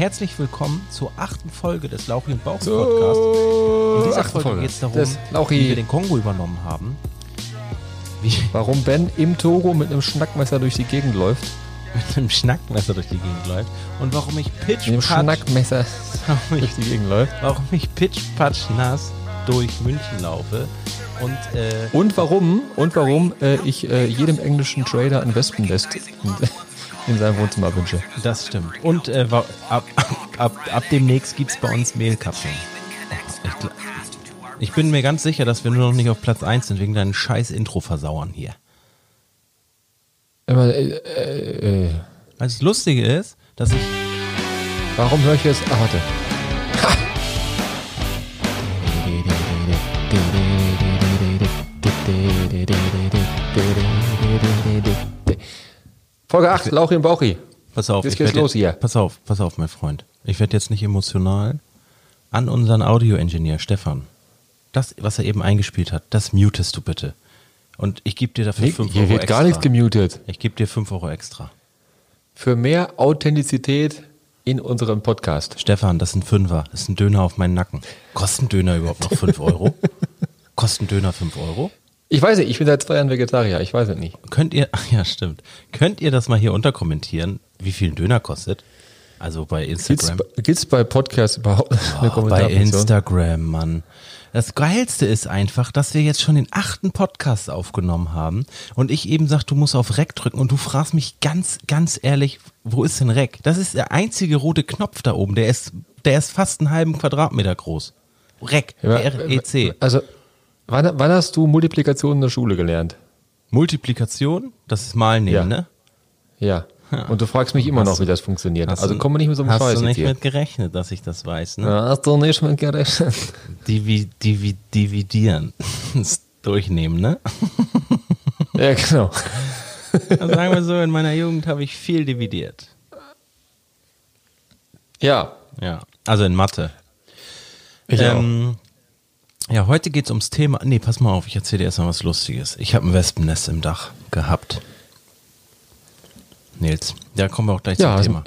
Herzlich willkommen zur achten Folge des Lauchi und Bauch Podcast. In dieser Folge, Folge geht es darum, wie wir den Kongo übernommen haben. Wie Warum Ben im Togo mit einem Schnackmesser durch die Gegend läuft. mit einem Schnackmesser durch die Gegend läuft und warum ich pitch Mit patch, Schnackmesser durch die Gegend läuft. warum ich pitch patch nass durch München laufe und äh, Und warum, und warum äh, ich äh, jedem englischen Trader ein Wespennest in, in seinem Wohnzimmer wünsche. Das stimmt. Und äh, ab, ab, ab, demnächst gibt es bei uns Mehlkapseln. Ich, ich bin mir ganz sicher, dass wir nur noch nicht auf Platz 1 sind, wegen deinen scheiß Intro-Versauern hier. Aber, äh, äh, äh, das Lustige ist, dass ich. warum höre ich jetzt... Ah, warte. Folge 8, Lauchi und Bauchi. Pass auf, Jetzt ich geht's los hier. Pass auf, pass auf, mein Freund. Ich werde jetzt nicht emotional. An unseren Audioingenieur Stefan. Das, was er eben eingespielt hat, das mutest du bitte. Und ich gebe dir dafür 5 Hier Euro wird extra. gar nichts gemutet. ich gebe dir 5 Euro extra. Für mehr Authentizität in unserem Podcast. Stefan, das ein Fünfer. Das ist ein Döner auf meinen Nacken. Kosten Döner überhaupt noch 5 Euro? Kosten Döner 5 Euro? Ich weiß nicht, ich bin seit zwei Jahren Vegetarier, ich weiß es nicht. Könnt ihr, ach ja, stimmt. Könnt ihr das mal hier unterkommentieren, wie viel ein Döner kostet? Also bei Instagram. gibt's bei Podcasts überhaupt eine Oh, bei? Instagram, Mann. Das Geilste ist einfach, dass wir jetzt schon den achten Podcast aufgenommen haben und ich eben sag, du musst auf Rec drücken und du fragst mich ganz, ganz ehrlich, wo ist denn Rec? Das ist der einzige rote Knopf da oben, der ist, der ist fast einen halben Quadratmeter groß. Rec, R-E-C. Also, wann, wann hast du Multiplikation in der Schule gelernt? Multiplikation, das ist mal nehmen, Ja. ne? Ja. Und du fragst mich immer Hast noch, du- wie das funktioniert. Hast Also du- komm mal nicht mit so einem Hast Scheiß du jetzt nicht hier. mit gerechnet, dass ich das weiß, ne? Ja, Hast du nicht mit gerechnet? Divi, divi, dividieren. Das Durchnehmen, ne? ja, genau. Also sagen wir so, in meiner Jugend habe ich viel dividiert. Ja. Ja, also in Mathe. Ich ähm, ja, heute geht's ums Thema. Nee, pass mal auf, ich erzähle dir erstmal was Lustiges. Ich habe ein Wespennest im Dach gehabt. Nils, da kommen wir auch gleich Ja, zum also- Thema.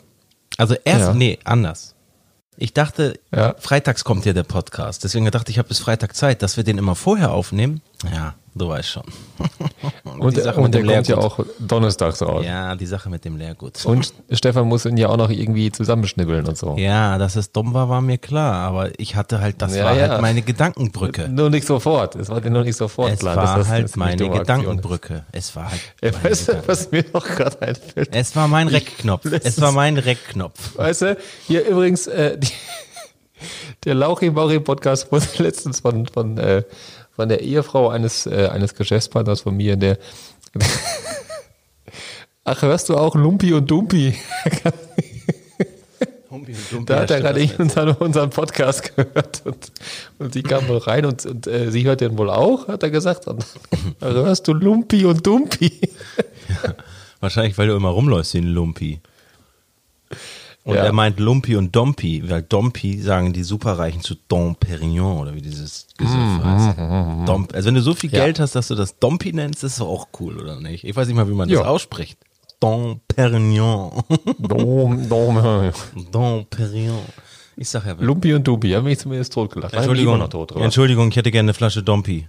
Also erst, Ja. nee, anders. Ich dachte, Ja. freitags kommt ja der Podcast. Deswegen dachte ich, ich habe bis Freitag Zeit, dass wir den immer vorher aufnehmen. Ja, du weißt schon. Und, die Sache und mit der kommt ja auch donnerstags raus. Ja, die Sache mit dem Lehrgut. Und Stefan muss ihn ja auch noch irgendwie zusammenschnibbeln und so. Ja, dass es dumm war, war mir klar, aber ich hatte halt, das Ja, war ja. halt meine Gedankenbrücke. Nur nicht sofort. Es war dir noch nicht sofort Es klar. war das halt eine meine. Gedankenbrücke. Es war halt. Ja, meine weißt du, was mir noch gerade einfällt? es war mein Reckknopf. Es war mein Reckknopf. Weißt du, hier übrigens, äh, die, der Lauchi Mauri Podcast wurde letztens von, von, äh, von der Ehefrau eines, äh, eines Geschäftspartners von mir, der, ach, hörst du auch Lumpi und Dumpi? Da hat er gerade eben unseren, unseren Podcast gehört und, und sie kam wohl rein und, und äh, sie hört den wohl auch, hat er gesagt. Und, hörst du Lumpi und Dumpi? Wahrscheinlich, weil du immer rumläufst wie ein Lumpi. Und Ja. er meint Lumpi und Dompi, weil Dompi sagen die Superreichen zu Dom Perignon oder wie dieses Gesöff heißt. Dom, also wenn du so viel Mhm, Ja. Geld hast, dass du das Dompi nennst, ist auch cool, oder nicht? Ich weiß nicht mal, wie man das Ja. ausspricht. Dom Perignon. Dom, Dom. Dom Perignon. Ich sag ja, Lumpi und Dumpi, haben mich zumindest totgelacht. Entschuldigung, noch tot, oder? Entschuldigung, ich hätte gerne eine Flasche Dompi.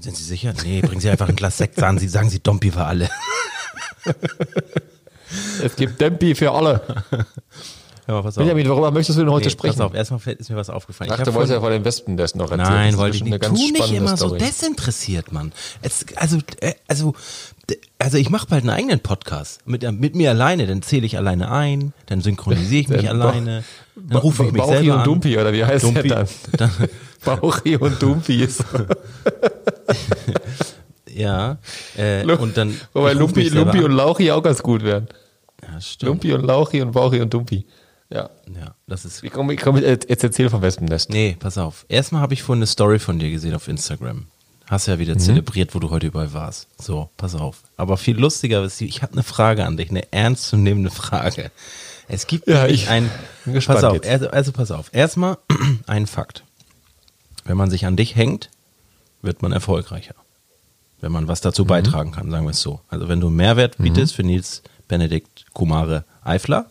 Sind Sie sicher? Nee, bringen Sie einfach ein Glas Sekt, sagen Sie, sagen Sie Dompi für alle. Es gibt Dempi für alle. Ja, pass auf. Benjamin, worüber möchtest du denn heute Nee, sprechen? Pass auf, erstmal ist mir was aufgefallen. Ach, Ich du hab wolltest ja von- vor dem Wespen das noch erzählen. Nein, wollte ich nicht. eine ganz Tu nicht immer so Story. desinteressiert, Mann. Es, also, äh, also, also ich mache bald einen eigenen Podcast mit, mit mir alleine. Dann zähle ich alleine ein, dann synchronisiere ich mich alleine, dann rufe ich mich Bauchi selber und an. Dumpi, oder wie heißt Dumpi. der dann? Bauchi und Dumpi ist. Ja, äh, und dann. Wobei Lumpi, Lumpi und Lauchi auch ganz gut wären. Ja, stimmt. Lumpi und Lauchi und Bauchi und Dumpi. Ja. Ja, das ist Ich komm, ich komm, jetzt jetzt erzähl vom Wespennest. Nee, pass auf. Erstmal habe ich vorhin eine Story von dir gesehen auf Instagram. Hast ja Mhm. wieder zelebriert, wo du heute überall warst. So, pass auf. Aber viel lustiger ist, ich habe eine Frage an dich, eine ernstzunehmende Frage. Es gibt Ja, ich ein, pass auf, also, also pass auf. Erstmal ein Fakt. Wenn man sich an dich hängt, wird man erfolgreicher. Wenn man was Mhm. dazu beitragen kann, sagen wir es so. Also wenn du Mehrwert bietest für Nils Benedikt Kumare Eifler,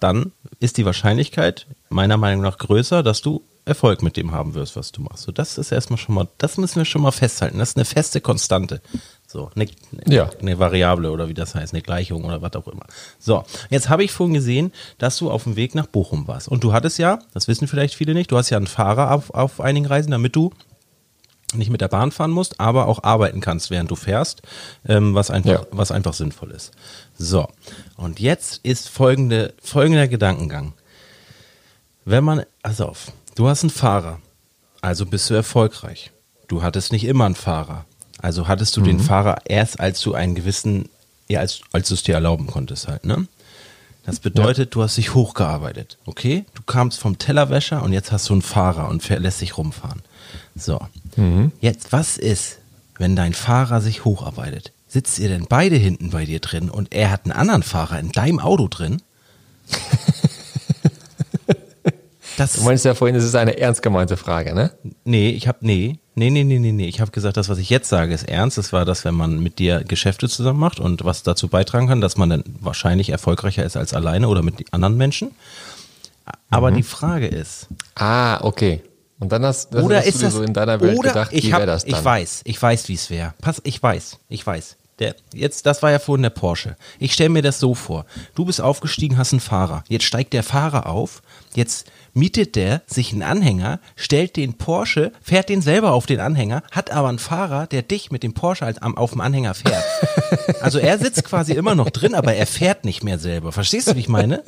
dann ist die Wahrscheinlichkeit meiner Meinung nach größer, dass du Erfolg mit dem haben wirst, was du machst. So, das ist erstmal schon mal, das müssen wir schon mal festhalten. Das ist eine feste Konstante. So, eine, Ja. eine Variable oder wie das heißt, eine Gleichung oder was auch immer. So, jetzt habe ich vorhin gesehen, dass du auf dem Weg nach Bochum warst. Und du hattest ja, das wissen vielleicht viele nicht, du hast ja einen Fahrer auf, auf einigen Reisen, damit du nicht mit der Bahn fahren musst, aber auch arbeiten kannst, während du fährst, ähm, was, einfach, Ja. was einfach sinnvoll ist. So, und jetzt ist folgende, folgender Gedankengang. Wenn man, pass auf, du hast einen Fahrer, also bist du erfolgreich. Du hattest nicht immer einen Fahrer. Also hattest du den Fahrer erst, als du einen gewissen, ja, als, als du es dir erlauben konntest halt, ne? Das bedeutet, du hast dich hochgearbeitet, okay? Du kamst vom Tellerwäscher und jetzt hast du einen Fahrer und lässt dich rumfahren. So. Jetzt, was ist, wenn dein Fahrer sich hocharbeitet? Sitzt ihr denn beide hinten bei dir drin und er hat einen anderen Fahrer in deinem Auto drin? Das Du meinst ja vorhin, es ist eine ernst gemeinte Frage, ne? Nee, ich habe nee, nee, nee, nee, nee, nee. Ich habe gesagt, das, was ich jetzt sage, ist ernst. Das war das, wenn man mit dir Geschäfte zusammen macht und was dazu beitragen kann, dass man dann wahrscheinlich erfolgreicher ist als alleine oder mit anderen Menschen. Aber die Frage ist, Ah, okay. Und dann hast, das oder hast ist du dir das so in deiner Welt gedacht, ich wie wäre das dann? Ich weiß, ich weiß, wie es wäre. Pass, ich weiß, ich weiß. Der, jetzt, das war ja vorhin der Porsche. Ich stelle mir das so vor. Du bist aufgestiegen, hast einen Fahrer. Jetzt steigt der Fahrer auf. Jetzt mietet der sich einen Anhänger, stellt den Porsche, fährt den selber auf den Anhänger, hat aber einen Fahrer, der dich mit dem Porsche als am, auf dem Anhänger fährt. Also er sitzt quasi immer noch drin, aber er fährt nicht mehr selber. Verstehst du, wie ich meine?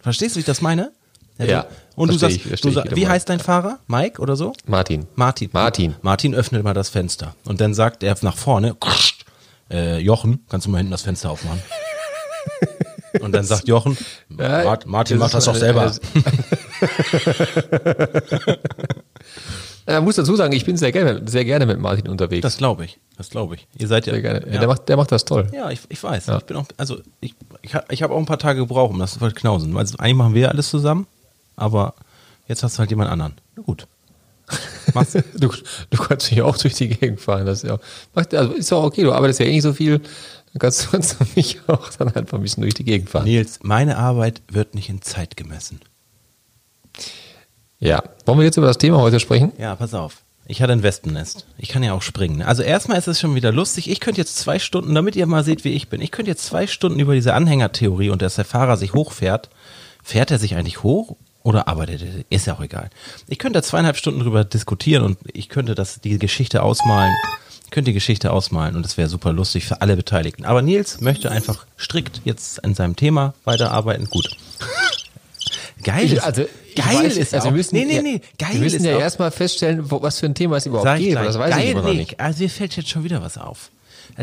Verstehst du, wie ich das meine? Ja, Und du sagst, ich, du ich, sag, wie meinst. heißt dein Fahrer? Mike oder so? Martin. Martin. Martin. Martin öffnet mal das Fenster. Und dann sagt er nach vorne, äh, Jochen, kannst du mal hinten das Fenster aufmachen? Und dann sagt Jochen, Ja, Mart- Martin macht das doch selber. Er muss dazu sagen, ich bin sehr gerne, sehr gerne mit Martin unterwegs. Das glaube ich. Das glaube ich. Ihr seid ja. sehr gerne. Ja. Der, macht, der macht das toll. ja ich, ich weiß. Ja. Ich bin auch, also ich, ich habe auch ein paar Tage gebraucht, um das zu verknausen. Also eigentlich machen wir alles zusammen, aber jetzt hast du halt jemand anderen. Na gut. Du, du kannst mich auch durch die Gegend fahren. Das ist, ja, also ist auch okay, du arbeitest ja eh nicht so viel. Dann kannst du, kannst du mich auch dann einfach ein bisschen durch die Gegend fahren. Nils, meine Arbeit wird nicht in Zeit gemessen. Ja. Wollen wir jetzt über das Thema heute sprechen? Ja, pass auf. Ich hatte ein Wespennest. Ich kann ja auch springen. Also erstmal ist es schon wieder lustig. Ich könnte jetzt zwei Stunden, damit ihr mal seht, wie ich bin, ich könnte jetzt zwei Stunden über diese Anhängertheorie und dass der Fahrer sich hochfährt. Fährt er sich eigentlich hoch oder arbeitet er? Ist ja auch egal. Ich könnte da zweieinhalb Stunden drüber diskutieren und ich könnte das, die Geschichte ausmalen. Ich könnte die Geschichte ausmalen und das wäre super lustig für alle Beteiligten. Aber Nils möchte einfach strikt jetzt an seinem Thema weiterarbeiten. Gut. Geil Ich- ist, also, geil weiß, ist also wir müssen, nee, nee, ja, nee, geil Wir müssen ja erstmal feststellen, wo, was für ein Thema es überhaupt Sag gleich. Das weiß Geil, ich immer noch nee, nicht. Also mir fällt jetzt schon wieder was auf.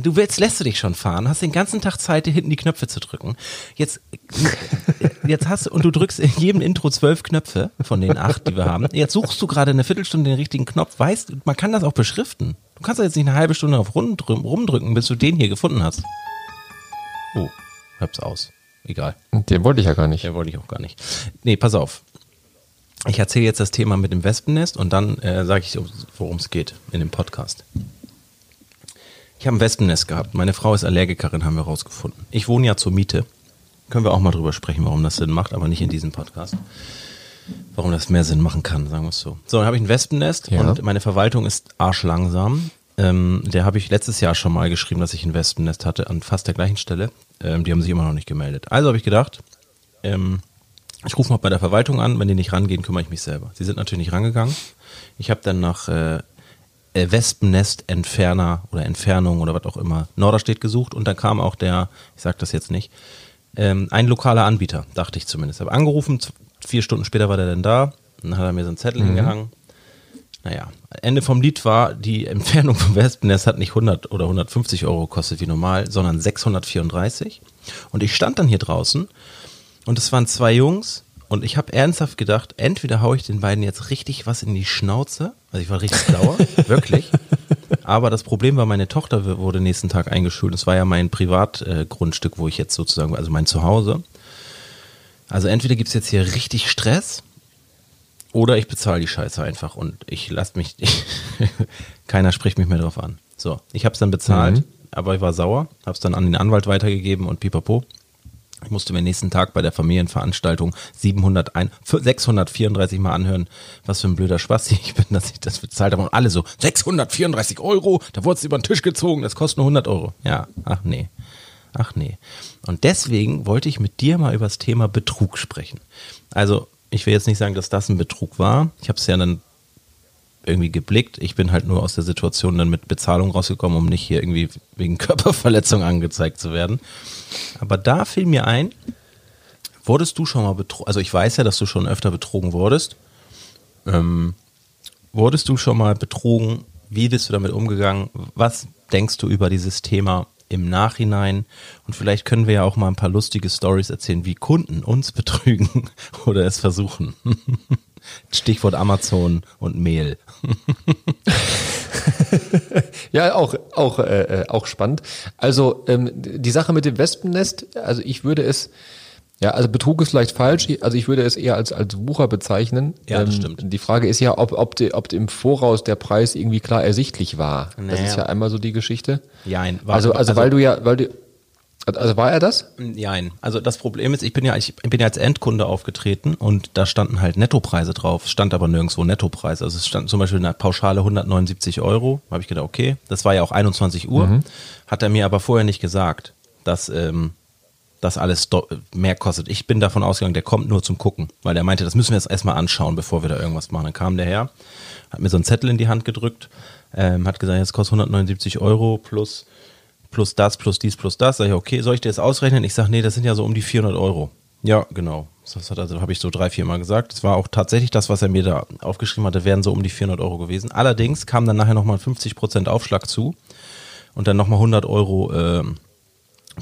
Du willst, lässt du dich schon fahren, hast den ganzen Tag Zeit, hinten die Knöpfe zu drücken. Jetzt, jetzt hast du, und du drückst in jedem Intro zwölf Knöpfe von den acht, die wir haben. Jetzt suchst du gerade eine Viertelstunde den richtigen Knopf. Weißt, man kann das auch beschriften. Du kannst doch jetzt nicht eine halbe Stunde auf rumdrü- rumdrücken, bis du den hier gefunden hast. Oh, hab's aus. Egal. Den wollte ich ja gar nicht. Ja, wollte ich auch gar nicht. Nee, pass auf. Ich erzähle jetzt das Thema mit dem Wespennest und dann äh, sage ich, worum es geht in dem Podcast. Ich habe ein Wespennest gehabt. Meine Frau ist Allergikerin, haben wir rausgefunden. Ich wohne ja zur Miete. Können wir auch mal drüber sprechen, warum das Sinn macht, aber nicht in diesem Podcast. Warum das mehr Sinn machen kann, sagen wir es so. So, dann habe ich ein Wespennest Ja. und meine Verwaltung ist arschlangsam. Ähm, der habe ich letztes Jahr schon mal geschrieben, dass ich ein Wespennest hatte, an fast der gleichen Stelle. Ähm, die haben sich immer noch nicht gemeldet. Also habe ich gedacht, ähm, ich rufe mal bei der Verwaltung an, wenn die nicht rangehen, kümmere ich mich selber. Sie sind natürlich nicht rangegangen. Ich habe dann nach äh, Wespennest-Entferner oder Entfernung oder was auch immer Norderstedt gesucht und dann kam auch der, ich sag das jetzt nicht, ähm, ein lokaler Anbieter, dachte ich zumindest. Habe angerufen, vier Stunden später war der dann da, dann hat er mir so einen Zettel hingehangen. Naja, Ende vom Lied war, die Entfernung vom Wespennest hat nicht 100 oder 150 Euro gekostet wie normal, sondern 634. Und ich stand dann hier draußen und es waren zwei Jungs und ich habe ernsthaft gedacht, entweder haue ich den beiden jetzt richtig was in die Schnauze, also ich war richtig sauer, wirklich. Aber das Problem war, meine Tochter wurde nächsten Tag eingeschult. Es war ja mein Privatgrundstück, äh, wo ich jetzt sozusagen, also mein Zuhause. Also entweder gibt's jetzt hier richtig Stress oder ich bezahle die Scheiße einfach und ich lasse mich, keiner spricht mich mehr drauf an. So, ich habe es dann bezahlt, Mhm. aber ich war sauer, habe es dann an den Anwalt weitergegeben und pipapo. Ich musste mir nächsten Tag bei der Familienveranstaltung 701, 634 Mal anhören, was für ein blöder Spaß ich bin, dass ich das bezahlt habe. Und alle so, 634 Euro, da wurde es über den Tisch gezogen, das kostet nur 100 Euro. Ja, ach nee, ach nee. Und deswegen wollte ich mit dir mal über das Thema Betrug sprechen. Also, ich will jetzt nicht sagen, dass das ein Betrug war. Ich habe es ja dann irgendwie geblickt. Ich bin halt nur aus der Situation dann mit Bezahlung rausgekommen, um nicht hier irgendwie wegen Körperverletzung angezeigt zu werden. Aber da fiel mir ein, wurdest du schon mal betrogen? Also ich weiß ja, dass du schon öfter betrogen wurdest. Ähm, wurdest du schon mal betrogen? Wie bist du damit umgegangen? Was denkst du über dieses Thema im Nachhinein? Und vielleicht können wir ja auch mal ein paar lustige Stories erzählen, wie Kunden uns betrügen oder es versuchen. Stichwort Amazon und Mehl. Ja, auch, auch, äh, äh, auch spannend. Also ähm, die Sache mit dem Wespennest, also ich würde es, ja, also Betrug ist vielleicht falsch, also ich würde es eher als, als Wucher bezeichnen. Ja, das ähm, stimmt. Die Frage ist ja, ob, ob, die, ob im Voraus der Preis irgendwie klar ersichtlich war. Naja. Das ist ja einmal so die Geschichte. Ja, ein, war, also, also, also weil du ja, weil du, also war er das? Nein. Also das Problem ist, ich bin ja, ich bin ja als Endkunde aufgetreten und da standen halt Nettopreise drauf, stand aber nirgendwo Nettopreis. Also es stand zum Beispiel eine Pauschale 179 Euro. Habe ich gedacht, okay, das war ja auch 21 Uhr. Mhm. Hat er mir aber vorher nicht gesagt, dass ähm, das alles mehr kostet. Ich bin davon ausgegangen, der kommt nur zum Gucken, weil der meinte, das müssen wir jetzt erstmal anschauen, bevor wir da irgendwas machen. Dann kam der her, hat mir so einen Zettel in die Hand gedrückt, ähm, hat gesagt, jetzt kostet 179 Euro plus plus das, plus dies, plus das. Sag ich, okay, soll ich dir das ausrechnen? Ich sage, nee, das sind ja so um die 400 Euro. Ja, genau. Das hat also, habe ich so drei, vier Mal gesagt. Das war auch tatsächlich das, was er mir da aufgeschrieben hatte, wären so um die 400 Euro gewesen. Allerdings kam dann nachher nochmal 50% Aufschlag zu und dann nochmal 100 Euro äh,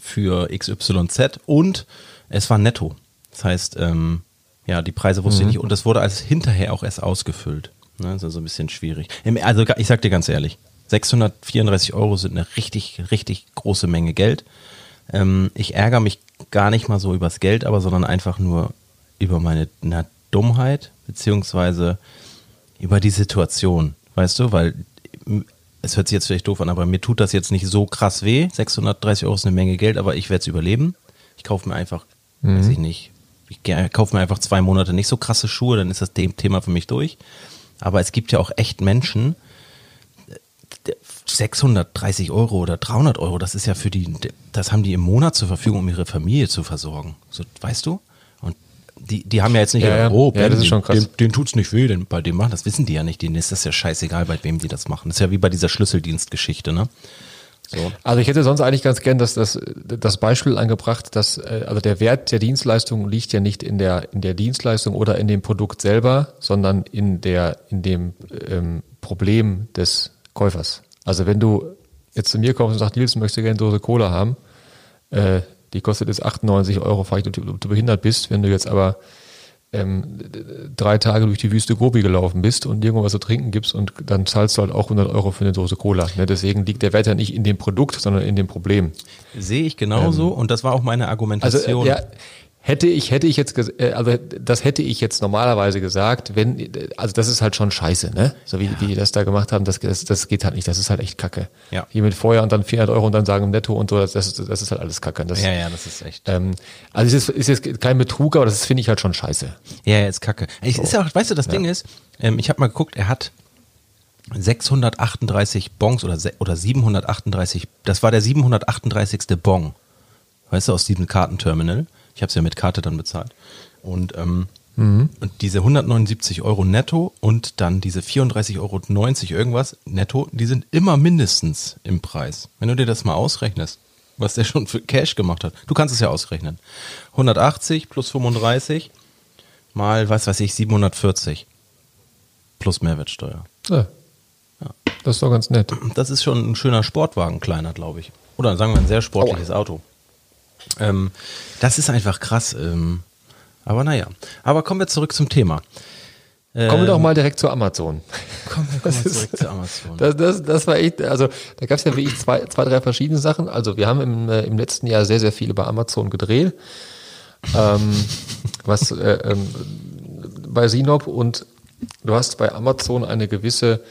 für XYZ und es war netto. Das heißt, ähm, ja, die Preise wusste mhm. ich nicht und das wurde als hinterher auch erst ausgefüllt. Ne, das ist so ein bisschen schwierig. Also ich sag dir ganz ehrlich, 634 Euro sind eine richtig, richtig große Menge Geld. Ähm, ich ärgere mich gar nicht mal so übers Geld, aber sondern einfach nur über meine na, Dummheit, beziehungsweise über die Situation. Weißt du, weil es hört sich jetzt vielleicht doof an, aber mir tut das jetzt nicht so krass weh. 630 Euro ist eine Menge Geld, aber ich werde es überleben. Ich kaufe mir einfach, mhm. weiß ich nicht, ich kaufe mir einfach zwei Monate nicht so krasse Schuhe, dann ist das Thema für mich durch. Aber es gibt ja auch echt Menschen, 630 Euro oder 300 Euro, das ist ja für die, das haben die im Monat zur Verfügung, um ihre Familie zu versorgen. So, weißt du? Und die, die haben ja jetzt nicht, ja, gedacht, oh, ben, ja, das ist schon krass. Dem, dem tut's nicht weh, denn bei dem machen, das wissen die ja nicht, denen ist das ja scheißegal, bei wem die das machen. Das ist ja wie bei dieser Schlüsseldienstgeschichte, ne? So. Also ich hätte sonst eigentlich ganz gern das, das, das Beispiel angebracht, dass äh, also der Wert der Dienstleistung liegt ja nicht in der, in der Dienstleistung oder in dem Produkt selber, sondern in der, in dem ähm, Problem des Käufers. Also wenn du jetzt zu mir kommst und sagst, Nils, möchtest du gerne eine Dose Cola haben, äh, die kostet jetzt 98 Euro, frage ich, ob du behindert bist. Wenn du jetzt aber ähm, drei Tage durch die Wüste Gobi gelaufen bist und irgendwo was zu trinken gibst und dann zahlst du halt auch 100 Euro für eine Dose Cola. Ne? Deswegen liegt der Wert ja nicht in dem Produkt, sondern in dem Problem. Sehe ich genauso ähm, und das war auch meine Argumentation. Also, äh, ja, Hätte ich, hätte ich jetzt, äh, also das hätte ich jetzt normalerweise gesagt, wenn, also das ist halt schon scheiße, ne? So wie, ja. wie die das da gemacht haben, das, das, das geht halt nicht, das ist halt echt kacke. Ja. Hier mit vorher und dann 400 Euro und dann sagen im Netto und so, das, das, das ist halt alles kacke. Das, ja, ja, das ist echt. Ähm, also es ist, ist jetzt kein Betrug, aber das finde ich halt schon scheiße. Ja, ja, ist kacke. Ich, so. ist ja auch, weißt du, das ja. Ding ist, ähm, ich habe mal geguckt, er hat 638 Bons oder, oder 738, das war der 738. Bon, weißt du, aus diesem Kartenterminal. Ich habe es ja mit Karte dann bezahlt. Und, ähm, mhm. und diese 179 Euro netto und dann diese 34,90 Euro irgendwas netto, die sind immer mindestens im Preis. Wenn du dir das mal ausrechnest, was der schon für Cash gemacht hat. Du kannst es ja ausrechnen. 180 plus 35 mal, was weiß ich, 740 plus Mehrwertsteuer. Ja. ja. Das ist doch ganz nett. Das ist schon ein schöner Sportwagen, kleiner, glaube ich. Oder sagen wir ein sehr sportliches oh. Auto. Ähm, das ist einfach krass. Ähm, aber naja. Aber kommen wir zurück zum Thema. Ähm, kommen wir doch mal direkt zu Amazon. Kommen wir, kommen wir zurück zu Amazon. Das, das, das war echt, also da gab es ja wirklich zwei, zwei, drei verschiedene Sachen. Also wir haben im, äh, im letzten Jahr sehr, sehr viel über Amazon gedreht. ähm, was äh, ähm, bei Sinop und du hast bei Amazon eine gewisse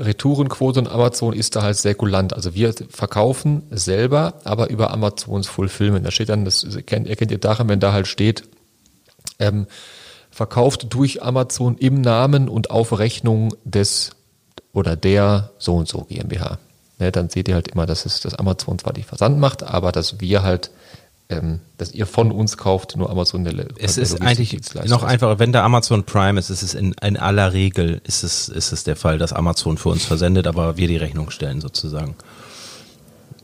Retourenquote und Amazon ist da halt sehr kulant. Also wir verkaufen selber, aber über Amazons Fulfillment. Da steht dann, das erkennt, erkennt ihr daran, wenn da halt steht, ähm, verkauft durch Amazon im Namen und auf Rechnung des oder der so und so GmbH. Ne, dann seht ihr halt immer, dass es das Amazon zwar die Versand macht, aber dass wir halt ähm, dass ihr von uns kauft, nur Amazon der Es der ist eigentlich noch einfacher, wenn da Amazon Prime ist, ist es in, in aller Regel ist es, ist es der Fall, dass Amazon für uns versendet, aber wir die Rechnung stellen sozusagen.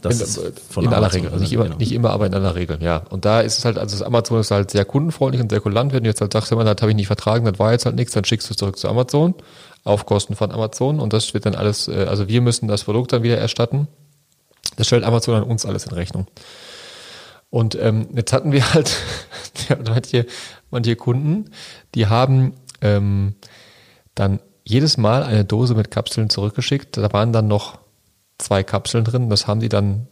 Das in, von in aller Regel, also nicht immer, genau. nicht immer, aber in aller Regel, ja. Und da ist es halt, also das Amazon ist halt sehr kundenfreundlich und sehr kulant. Wenn du jetzt halt sagst, das habe ich nicht vertragen, das war jetzt halt nichts, dann schickst du es zurück zu Amazon auf Kosten von Amazon und das wird dann alles, äh, also wir müssen das Produkt dann wieder erstatten. Das stellt Amazon an uns alles in Rechnung. Und ähm, jetzt hatten wir halt manche, manche Kunden, die haben ähm, dann jedes Mal eine Dose mit Kapseln zurückgeschickt. Da waren dann noch zwei Kapseln drin. Das haben die dann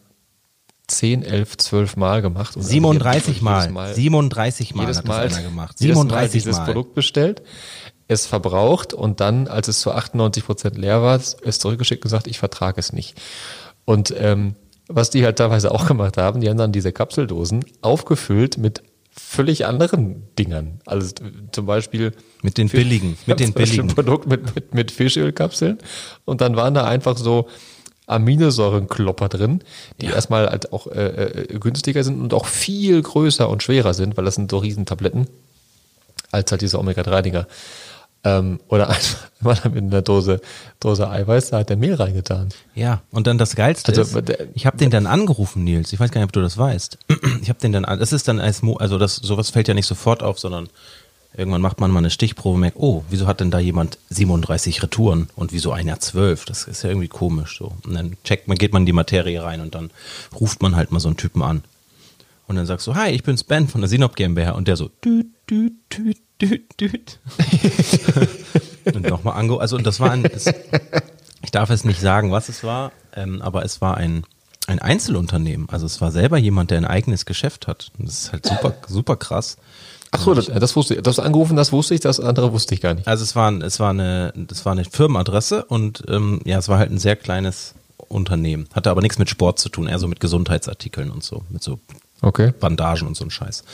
10, 11, 12 Mal gemacht. 37 Mal. Mal. 37 Mal jedes Mal, gemacht. 37 Mal dieses Mal. Produkt bestellt, es verbraucht und dann, als es zu 98 Prozent leer war, es zurückgeschickt und gesagt, ich vertrage es nicht. Und ähm, was die halt teilweise auch gemacht haben, die haben dann diese Kapseldosen aufgefüllt mit völlig anderen Dingern. Also zum Beispiel mit den billigen, mit den billigen Produkt mit, mit, mit Fischölkapseln. Und dann waren da einfach so Aminosäurenklopper drin, die ja. erstmal halt auch äh, äh, günstiger sind und auch viel größer und schwerer sind, weil das sind so Riesentabletten, als halt diese Omega-3-Dinger. Ähm, oder einfach man hat in der Dose, Dose Eiweiß, da hat der Mehl reingetan. Ja, und dann das Geilste also, ist, ich habe den dann angerufen, Nils. Ich weiß gar nicht, ob du das weißt. Ich habe den dann, das ist dann als, Mo, also das, sowas fällt ja nicht sofort auf, sondern irgendwann macht man mal eine Stichprobe und merkt, oh, wieso hat denn da jemand 37 Retouren und wieso einer 12? Das ist ja irgendwie komisch so. Und dann checkt man, geht man in die Materie rein und dann ruft man halt mal so einen Typen an. Und dann sagst du, hi, ich bin's Ben von der Sinop GmbH und der so, düt, düt, düt, düt, düt. und nochmal ange, also und das war ein, es, ich darf es nicht sagen, was es war, ähm, aber es war ein, ein Einzelunternehmen. Also es war selber jemand, der ein eigenes Geschäft hat. Und das ist halt super, super krass. Ach so, das, das wusste ich. Das angerufen, das wusste ich, das andere wusste ich gar nicht. Also es war, es war eine, das war eine Firmenadresse und ähm, ja, es war halt ein sehr kleines Unternehmen. Hatte aber nichts mit Sport zu tun, eher so mit Gesundheitsartikeln und so, mit so Okay. Bandagen und so ein Scheiß.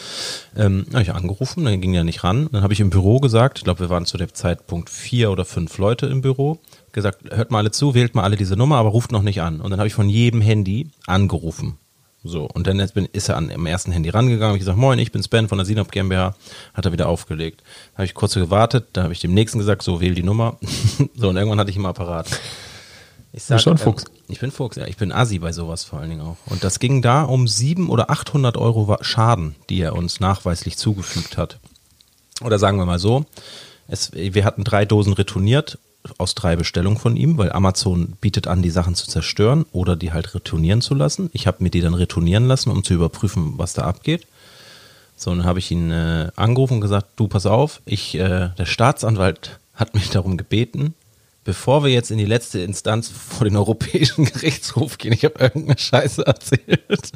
Ähm, habe ich angerufen, dann ging er nicht ran. Dann habe ich im Büro gesagt, ich glaube, wir waren zu dem Zeitpunkt vier oder fünf Leute im Büro, gesagt, hört mal alle zu, wählt mal alle diese Nummer, aber ruft noch nicht an. Und dann habe ich von jedem Handy angerufen. So, und dann ist, ist er an, im ersten Handy rangegangen, habe ich gesagt, moin, ich bin Sven von der Sinop GmbH, hat er wieder aufgelegt. Habe ich kurz gewartet, da habe ich dem nächsten gesagt, so, wähl die Nummer. so, und irgendwann hatte ich im Apparat. Ich sag, schon Fuchs. Ähm, ich bin Fuchs, ja. Ich bin Asi bei sowas vor allen Dingen auch. Und das ging da um sieben oder 800 Euro Schaden, die er uns nachweislich zugefügt hat. Oder sagen wir mal so, es, wir hatten drei Dosen retourniert aus drei Bestellungen von ihm, weil Amazon bietet an, die Sachen zu zerstören oder die halt retournieren zu lassen. Ich habe mir die dann retournieren lassen, um zu überprüfen, was da abgeht. So, dann habe ich ihn äh, angerufen und gesagt, du pass auf, ich, äh, der Staatsanwalt hat mich darum gebeten, bevor wir jetzt in die letzte Instanz vor den Europäischen Gerichtshof gehen, ich habe irgendeine Scheiße erzählt,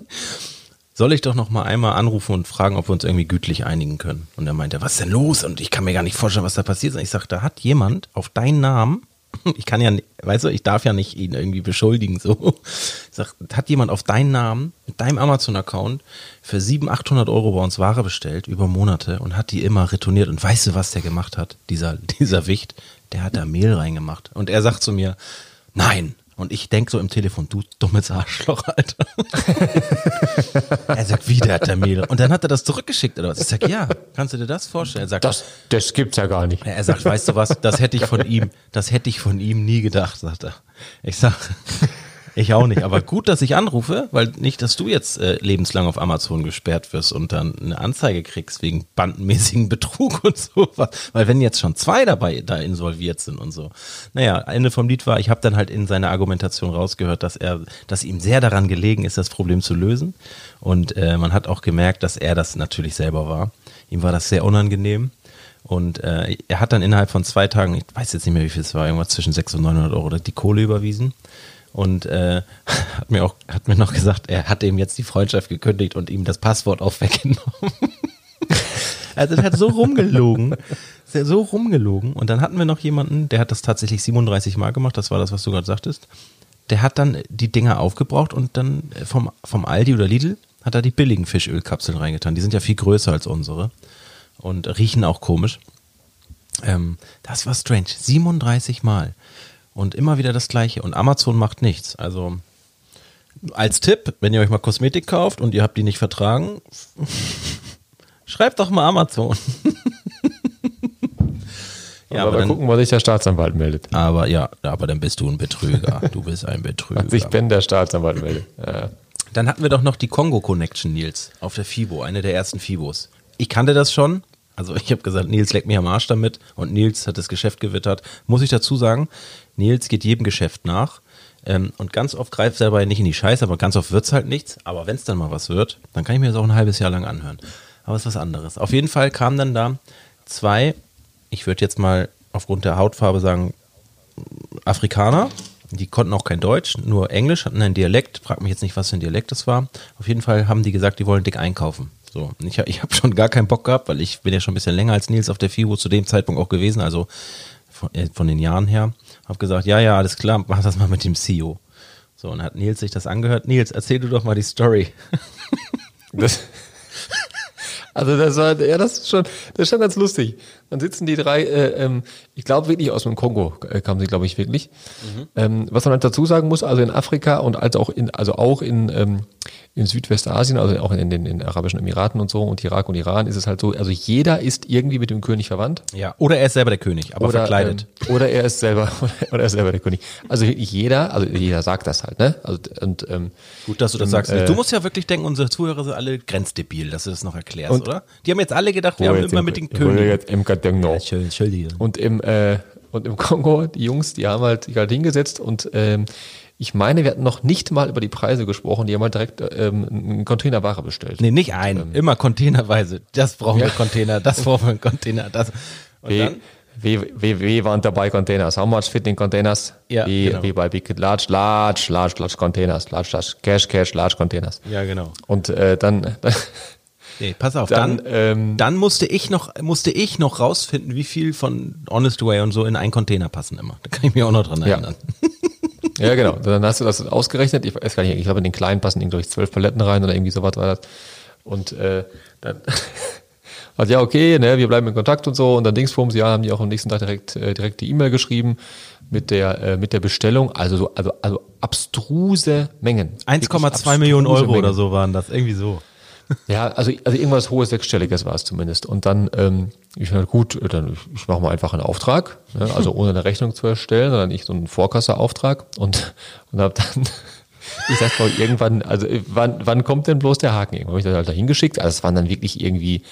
soll ich doch noch mal einmal anrufen und fragen, ob wir uns irgendwie gütlich einigen können. Und er meinte, was ist denn los? Und ich kann mir gar nicht vorstellen, was da passiert ist. Und ich sagte, da hat jemand auf deinen Namen, ich kann ja, weißt du, ich darf ja nicht ihn irgendwie beschuldigen, so. Ich sag, hat jemand auf deinen Namen mit deinem Amazon-Account für 700, 800 Euro bei uns Ware bestellt über Monate und hat die immer retourniert. Und weißt du, was der gemacht hat? Dieser, dieser Wicht, der hat da Mehl reingemacht. Und er sagt zu mir, nein. Und ich denk so im Telefon, du dummes Arschloch, Alter. er sagt, wie, der hat da Mehl. Und dann hat er das zurückgeschickt oder was? Ich sag, ja, kannst du dir das vorstellen? Er sagt, das, das gibt's ja gar nicht. Er sagt, weißt du was, das hätte ich von ihm, das hätte ich von ihm nie gedacht, sagt er. Ich sag, ich auch nicht. Aber gut, dass ich anrufe, weil nicht, dass du jetzt äh, lebenslang auf Amazon gesperrt wirst und dann eine Anzeige kriegst wegen bandenmäßigen Betrug und sowas. Weil wenn jetzt schon zwei dabei da involviert sind und so. Naja, Ende vom Lied war, ich habe dann halt in seiner Argumentation rausgehört, dass er, dass ihm sehr daran gelegen ist, das Problem zu lösen. Und äh, man hat auch gemerkt, dass er das natürlich selber war. Ihm war das sehr unangenehm. Und äh, er hat dann innerhalb von zwei Tagen, ich weiß jetzt nicht mehr, wie viel es war, irgendwas zwischen 600 und 900 Euro die Kohle überwiesen und äh, hat mir auch hat mir noch gesagt, er hat ihm jetzt die Freundschaft gekündigt und ihm das Passwort auch weggenommen. Also der hat so rumgelogen, so rumgelogen. Und dann hatten wir noch jemanden, der hat das tatsächlich 37 Mal gemacht, das war das, was du gerade sagtest. Der hat dann die Dinger aufgebraucht und dann vom, vom Aldi oder Lidl hat er die billigen Fischölkapseln reingetan. Die sind ja viel größer als unsere und riechen auch komisch. Ähm, das war strange. 37 Mal. Und immer wieder das gleiche. Und Amazon macht nichts. Also als Tipp, wenn ihr euch mal Kosmetik kauft und ihr habt die nicht vertragen, schreibt doch mal Amazon. ja, aber, aber dann, gucken, was sich der Staatsanwalt meldet. Aber ja, aber dann bist du ein Betrüger. Du bist ein Betrüger. Als ich Ben der Staatsanwalt meldet. Ja. Dann hatten wir doch noch die Kongo Connection, Nils, auf der FIBO, eine der ersten FIBOs. Ich kannte das schon. Also ich habe gesagt, Nils leckt mir am Arsch damit und Nils hat das Geschäft gewittert. Muss ich dazu sagen, Nils geht jedem Geschäft nach ähm, und ganz oft greift er dabei nicht in die Scheiße, aber ganz oft wird es halt nichts. Aber wenn es dann mal was wird, dann kann ich mir das auch ein halbes Jahr lang anhören. Aber es ist was anderes. Auf jeden Fall kamen dann da zwei, ich würde jetzt mal aufgrund der Hautfarbe sagen, Afrikaner. Die konnten auch kein Deutsch, nur Englisch, hatten einen Dialekt. Frag mich jetzt nicht, was für ein Dialekt das war. Auf jeden Fall haben die gesagt, die wollen dick einkaufen. So, ich, ich habe schon gar keinen Bock gehabt, weil ich bin ja schon ein bisschen länger als Nils auf der FIBO zu dem Zeitpunkt auch gewesen, also von, äh, von den Jahren her. Hab gesagt, ja, ja, alles klar, mach das mal mit dem CEO. So, und hat Nils sich das angehört. Nils, erzähl du doch mal die Story. Das, also das war, ja, das ist schon, das ist schon ganz lustig. Dann sitzen die drei, äh, ähm, ich glaube wirklich aus dem Kongo äh, kamen sie, glaube ich, wirklich. Mhm. Ähm, was man halt dazu sagen muss, also in Afrika und als auch in, also auch in, ähm, in Südwestasien, also auch in den, in den Arabischen Emiraten und so und Irak und Iran ist es halt so, also jeder ist irgendwie mit dem König verwandt. Ja, oder er ist selber der König, aber oder, verkleidet. Ähm, oder er ist selber, oder er ist selber der König. Also jeder, also jeder sagt das halt, ne? Also, und, ähm, Gut, dass du das sagst. Äh, du musst ja wirklich denken, unsere Zuhörer sind alle grenzdebil, dass du das noch erklärst, und, oder? Die haben jetzt alle gedacht, wir haben immer mit dem König. Ja, und im, äh, und im Kongo, die Jungs, die haben halt sich halt hingesetzt und ähm, ich meine, wir hatten noch nicht mal über die Preise gesprochen, die haben halt direkt ähm, einen Container Ware bestellt. Nee, nicht einen, ähm, immer containerweise. Das brauchen ja. wir Container, das brauchen wir Container, das. Und wie, dann? Wie, wie, wie waren dabei Containers? How much fit in Containers? Ja, wie, genau. wie bei Big Large, Large, Large, Large Containers. Large, Large, Cash, Cash, Large Containers. Ja, genau. Und äh, dann, dann Nee, pass auf, dann, dann, ähm, dann, musste ich noch, musste ich noch rausfinden, wie viel von Honest Way und so in einen Container passen immer. Da kann ich mich auch noch dran erinnern. Ja, ja genau. Dann hast du das ausgerechnet. Ich weiß gar nicht, ich glaube, in den kleinen passen irgendwie zwölf Paletten rein oder irgendwie sowas war das. Und äh, dann also ja, okay, ne, wir bleiben in Kontakt und so. Und dann Dingsbums, ja, haben die auch am nächsten Tag direkt, äh, direkt die E-Mail geschrieben mit der, äh, mit der Bestellung. Also so, also, also abstruse Mengen. 1,2 Millionen Euro Mengen. oder so waren das, irgendwie so. Ja, also, also irgendwas hohes sechsstelliges war es zumindest. Und dann, ähm, ich halt gut, dann ich, ich mache mal einfach einen Auftrag, ne? also ohne eine Rechnung zu erstellen, sondern ich so einen Vorkasseauftrag und und habe dann ich sag mal irgendwann, also wann, wann kommt denn bloß der Haken? Irgendwann habe ich das halt da hingeschickt. Also es waren dann wirklich irgendwie,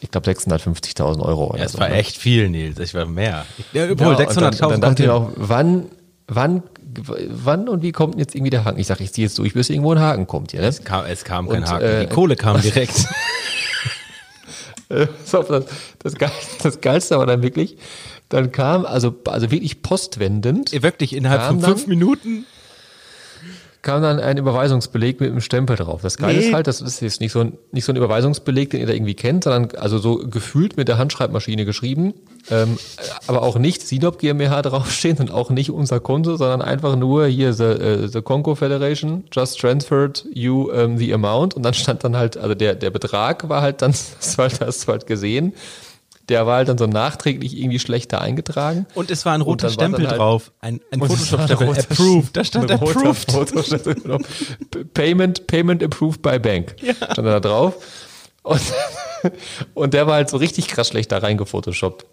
ich glaube 650.000 Euro. Oder ja, es so, war ne? echt viel, Nils. Ich war mehr. Ja, obwohl ja, 600.000 dann, dann dachte ich auch, wann, wann wann und wie kommt jetzt irgendwie der Haken? Ich sage, ich ziehe jetzt durch, bis irgendwo ein Haken kommt hier. Ne? Es kam, es kam kein und, Haken, äh, die Kohle kam direkt. so, das, das, Geilste, das Geilste war dann wirklich, dann kam, also, also wirklich postwendend. Wirklich innerhalb von fünf Minuten kam dann ein Überweisungsbeleg mit einem Stempel drauf. Das Geile nee. ist halt, das ist jetzt nicht so, ein, nicht so ein Überweisungsbeleg, den ihr da irgendwie kennt, sondern also so gefühlt mit der Handschreibmaschine geschrieben, ähm, aber auch nicht Sinop GmbH draufstehen und auch nicht unser Konto, sondern einfach nur hier the, uh, the Congo Federation just transferred you um, the amount und dann stand dann halt, also der, der Betrag war halt dann, das war, das war halt gesehen der war halt dann so nachträglich irgendwie schlechter eingetragen. Und es war ein roter Stempel halt, drauf. Ein, ein Photoshop-Stempel. Approved. Da stand approved. Payment, Payment approved by bank. Ja. Stand da drauf. Und, und der war halt so richtig krass schlecht da reingefotoshoppt.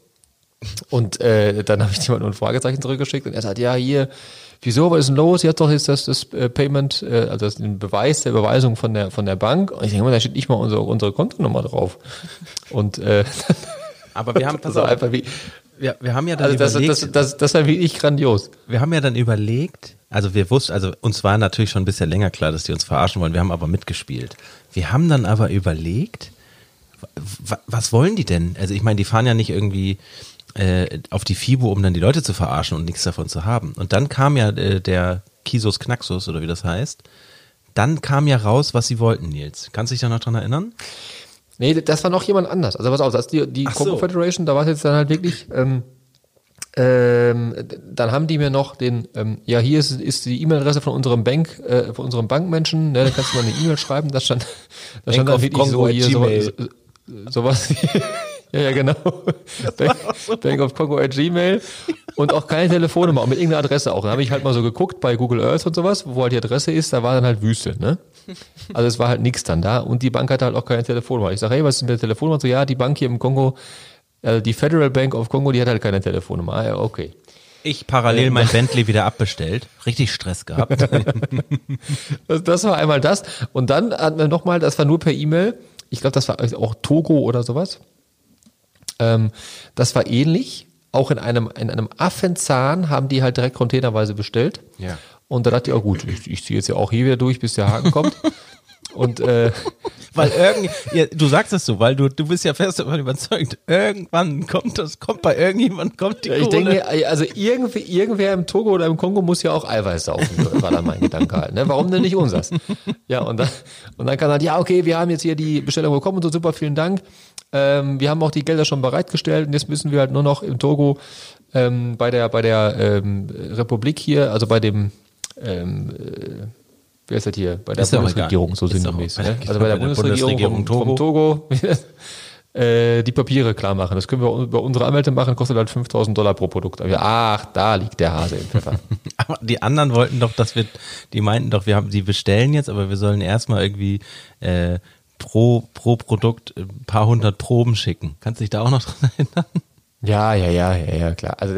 Und äh, dann habe ich jemandem ein Fragezeichen zurückgeschickt und er sagt, ja, hier, wieso, was ist denn los? Jetzt doch jetzt das, das äh, Payment, äh, also das den Beweis der Überweisung von der von der Bank. Und ich denke mal, da steht nicht mal unsere, unsere Kontonummer drauf. Und äh, Aber wir haben, pass auf, einfach wie, wir, wir haben ja dann also das, überlegt, das, das, das war wirklich grandios. Wir haben ja dann überlegt, also wir wussten, also uns war natürlich schon ein bisschen länger klar, dass die uns verarschen wollen. Wir haben aber mitgespielt. Wir haben dann aber überlegt, was wollen die denn? Also ich meine, die fahren ja nicht irgendwie äh, auf die FIBO, um dann die Leute zu verarschen und nichts davon zu haben. Und dann kam ja äh, der Kisos Knaxus oder wie das heißt. Dann kam ja raus, was sie wollten, Nils. Kannst du dich da noch dran erinnern? Nee, das war noch jemand anders. Also pass auf, das ist die, die Ach so. Congo Federation, da war es jetzt dann halt wirklich, ähm, ähm, dann haben die mir noch den, ähm, ja, hier ist, ist die E-Mail-Adresse von unserem Bank, äh, von unserem Bankmenschen, ne, da kannst du mal eine E-Mail schreiben, das stand, da stand dann wirklich so hier, so, so, sowas, ja, ja, genau, Bank, Bank of Congo at Gmail und auch keine Telefonnummer, auch mit irgendeiner Adresse auch. Dann habe ich halt mal so geguckt bei Google Earth und sowas, wo halt die Adresse ist, da war dann halt Wüste, ne? Also es war halt nichts dann da und die Bank hatte halt auch keine Telefonnummer. Ich sage, hey, was ist mit der Telefonnummer? So, ja, die Bank hier im Kongo, äh, die Federal Bank of Congo, die hat halt keine Telefonnummer. Ah, ja, okay. Ich parallel mein Bentley wieder abbestellt. Richtig Stress gehabt. Das, das war einmal das. Und dann hatten wir nochmal, das war nur per E-Mail. Ich glaube, das war auch Togo oder sowas. Ähm, das war ähnlich. Auch in einem, in einem Affenzahn haben die halt direkt containerweise bestellt. Ja. Und da dachte ich, oh gut, ich, ich ziehe jetzt ja auch hier wieder durch, bis der Haken kommt. Und äh, weil irgendwie, ja, du sagst es so, weil du, du bist ja fest davon überzeugt, irgendwann kommt das, kommt bei irgendjemand, kommt die Ja, ich Kohle. denke also irgendwie, irgendwer im Togo oder im Kongo muss ja auch Eiweiß saufen, war dann mein Gedanke halt. Ne? Warum denn nicht unseres? Ja, und dann, und dann kann halt, ja, okay, wir haben jetzt hier die Bestellung bekommen und so, super, vielen Dank. Ähm, wir haben auch die Gelder schon bereitgestellt und jetzt müssen wir halt nur noch im Togo ähm, bei der, bei der ähm, Republik hier, also bei dem, ähm, äh, wer ist das hier? Bei der Ist Bundesregierung, so sinngemäß. Ne? Also bei der, bei der Bundesregierung, vom, vom Togo. äh, die Papiere klar machen. Das können wir über unsere Anwälte machen, kostet halt 5000 Dollar pro Produkt. Aber ach, da liegt der Hase im Pfeffer. Aber die anderen wollten doch, dass wir, die meinten doch, wir haben, die bestellen jetzt, aber wir sollen erstmal irgendwie äh, pro, pro Produkt ein paar hundert Proben schicken. Kannst du dich da auch noch dran erinnern? Ja, ja, ja, ja, ja, klar. Also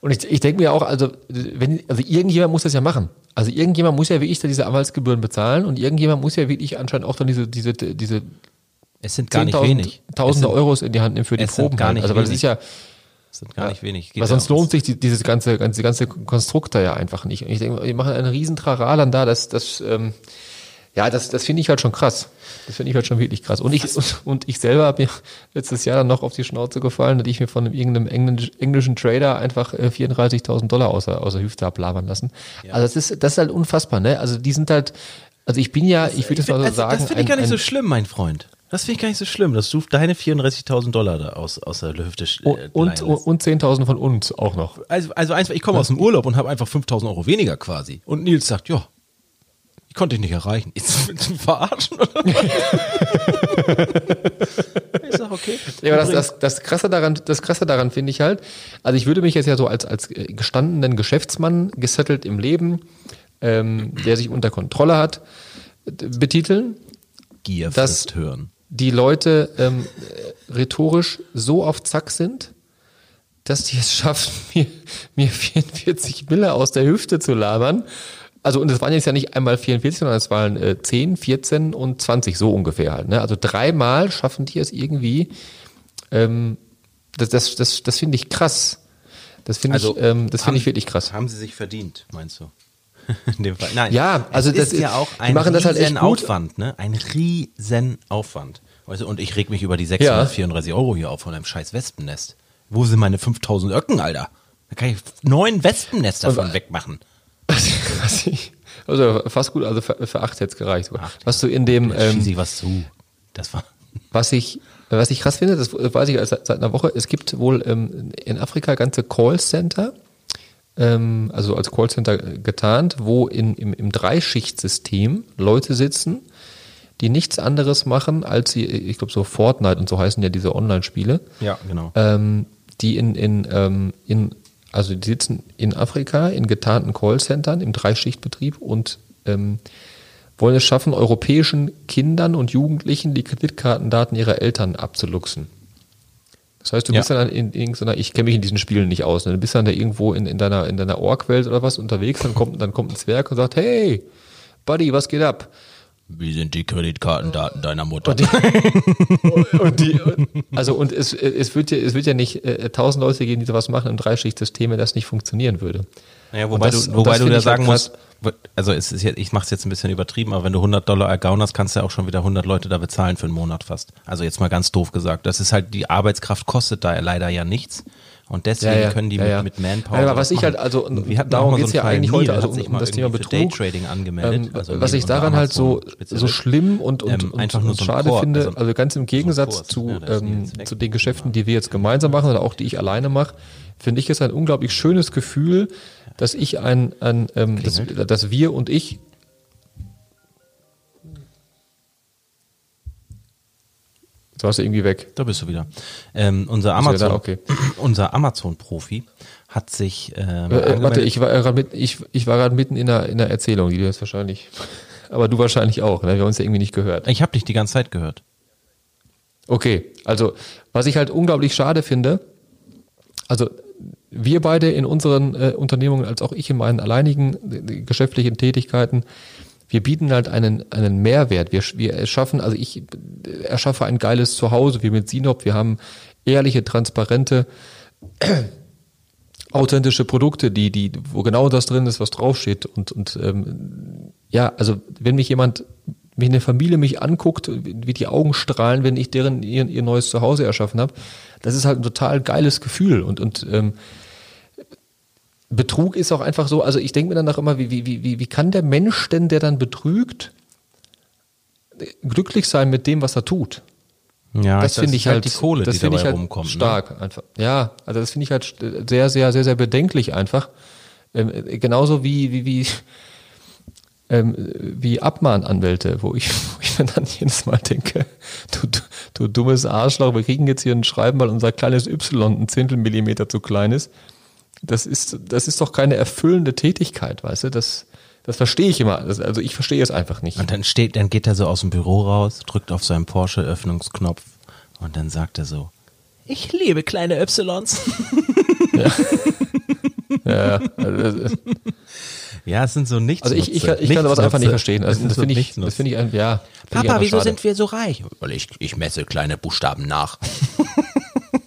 und ich, ich denke mir auch, also wenn, also irgendjemand muss das ja machen. Also irgendjemand muss ja wirklich da diese Anwaltsgebühren bezahlen und irgendjemand muss ja wirklich anscheinend auch dann diese, diese, diese Es sind gar nicht 10.000 wenig. Tausende es sind, Euros in die Hand nehmen für die es sind Proben. gar halt. nicht also weil wenig. ist ja, Es sind gar nicht wenig. Geht weil sonst lohnt sich die, dieses ganze, ganze, ganze Konstrukt da ja einfach nicht. Und ich denke, die machen einen riesen Trara dann da, das, das, ähm, ja, das, das finde ich halt schon krass. Das finde ich halt schon wirklich krass. Und ich, und, und ich selber habe mir letztes Jahr dann noch auf die Schnauze gefallen, dass ich mir von einem, irgendeinem englisch, englischen Trader einfach äh, 34.000 Dollar aus der, aus der Hüfte ablabern lassen. Also das ist, das ist halt unfassbar, ne? Also die sind halt, also ich bin ja, ich würde Ich das mal so also, sagen. das finde ich gar nicht ein- so schlimm, mein Freund. Das finde ich gar nicht so schlimm, dass du deine 34.000 Dollar da aus, aus der Hüfte äh, und, und, leihen lässt. und 10.000 von uns auch noch. Also, also eins, ich komme aus dem Urlaub und habe einfach 5.000 Euro weniger quasi. Und Nils sagt, ja, konnte dich nicht erreichen. Ist willst du mich verarschen oder ich sag, okay. Ja, aber das, das, das Krasse daran, das Krasse daran finde ich halt, also ich würde mich jetzt ja so als, als äh, gestandenen Geschäftsmann, gesettelt im Leben, ähm, der sich unter Kontrolle hat, betiteln. Gier das- frisst hören. Die Leute ähm, äh, rhetorisch so auf Zack sind, dass die es schaffen, mir, mir 44 Mille aus der Hüfte zu labern. Also, und es waren jetzt ja nicht einmal 44, sondern es waren äh, 10, 14 und 20, so ungefähr halt. Ne? Also dreimal schaffen die es irgendwie. Ähm, das das, das, das finde ich krass. Das finde Also, ich, ähm, das finde ich wirklich krass. Haben sie sich verdient, meinst du? In dem Fall. Nein. Ja, also das ist ja auch ein machen halt riesen gut. Aufwand, ne? Ein riesen Aufwand. Du, und ich reg mich über die 634 Euro hier auf von einem scheiß Wespennest. Wo sind meine 5000 Öcken, Alter? Da kann ich neun Wespennester davon Und- wegmachen. Was ich, also fast gut, also für, für acht hätte gereicht. sogar. Was du in dem, ähm, ich was zu. Das war. Was ich, was ich krass finde, das weiß ich seit, seit einer Woche, es gibt wohl ähm, in Afrika ganze Callcenter, ähm, also als Callcenter getarnt, wo in, im, im Dreischichtsystem Leute sitzen, die nichts anderes machen, als sie, ich glaube so Fortnite und so heißen ja diese Online-Spiele, Ja, genau. ähm, die in, in, ähm, in, also die sitzen in Afrika in getarnten Callcentern im Dreischichtbetrieb und ähm, wollen es schaffen, europäischen Kindern und Jugendlichen die Kreditkartendaten ihrer Eltern abzuluxen. Das heißt, du Ja. bist dann in irgendeiner, ich kenne mich in diesen Spielen nicht aus, ne? du bist dann da irgendwo in, in deiner, in deiner Org-Welt oder was unterwegs, dann kommt, dann kommt ein Zwerg und sagt, hey, Buddy, was geht ab? Wie sind die Kreditkartendaten deiner Mutter? Und die, also und es, es wird ja, es wird ja nicht äh, tausend Leute geben, die sowas machen im Dreischichtsystem, wenn das nicht funktionieren würde. Naja, wobei das- du, und wobei du da halt sagen musst, also es ist jetzt, ich mache es jetzt ein bisschen übertrieben, aber wenn du 100 Dollar ergaunerst, kannst du ja auch schon wieder 100 Leute da bezahlen für einen Monat fast. Also jetzt mal ganz doof gesagt. Das ist halt, die Arbeitskraft kostet da leider ja nichts. Und deswegen können die ja, mit, ja. mit Manpower. Ja, aber was ich halt, also, darum mal geht's so ja eigentlich Neil heute, also um das Thema Betrug, Daytrading angemeldet. Ähm, also was ich daran halt so, so schlimm und, und, Ähm, und, und so schade Chor, finde, also- also ganz im Gegensatz Kurs, zu, ne, ähm, zu den Geschäften, die wir jetzt gemeinsam machen oder auch die ich alleine mache, finde ich es ein unglaublich schönes Gefühl, dass ich ein, ein ähm, dass, dass wir und ich Jetzt warst du irgendwie weg. Da bist du wieder. Ähm, unser Amazon? Okay. unser Amazon-Profi hat sich ähm, Äh, äh, warte, ich war gerade mit, ich, ich war gerade mitten in der, in der Erzählung, die du jetzt wahrscheinlich, aber du wahrscheinlich auch, ne? Wir haben uns ja irgendwie nicht gehört. ich habe dich die ganze Zeit gehört. Okay, also was ich halt unglaublich schade finde, also wir beide in unseren äh, Unternehmungen, als auch ich in meinen alleinigen äh, geschäftlichen Tätigkeiten, wir bieten halt einen, einen Mehrwert. Wir, wir erschaffen, also ich erschaffe ein geiles Zuhause, wie mit Sinop. Wir haben ehrliche, transparente, authentische Produkte, die, die, wo genau das drin ist, was draufsteht. Und, und ähm, ja, also wenn mich jemand, wenn eine Familie mich anguckt, wie die Augen strahlen, wenn ich deren ihr, ihr neues Zuhause erschaffen habe, das ist halt ein total geiles Gefühl. Und, und ähm, Betrug ist auch einfach so, also ich denke mir dann auch immer, wie, wie, wie, wie kann der Mensch denn, der dann betrügt, glücklich sein mit dem, was er tut? Ja, das finde ist ich halt, die Kohle, das die finde dabei ich halt rumkommt. Ne? stark einfach. Ja, also das finde ich halt sehr, sehr, sehr, sehr bedenklich einfach. Ähm, äh, genauso wie, wie, wie, ähm, wie Abmahnanwälte, wo ich, wo ich mir dann jedes Mal denke, du, du, du dummes Arschloch, wir kriegen jetzt hier ein Schreiben, weil unser kleines Y ein Zehntel Millimeter zu klein ist. Das ist, das ist doch keine erfüllende Tätigkeit, weißt du? Das, das verstehe ich immer. Das, also ich verstehe es einfach nicht. Und dann steht, dann geht er so aus dem Büro raus, drückt auf seinen Porsche-Öffnungsknopf und dann sagt er so, ich liebe kleine Ys. Ja, also, das- Ja, es sind so nichts. Also ich, ich, ich kann sowas einfach nicht verstehen. Also das finde ich, das finde ich, ein- ja. finde ich Papa, wieso schade. sind wir so reich? Weil ich, ich messe kleine Buchstaben nach.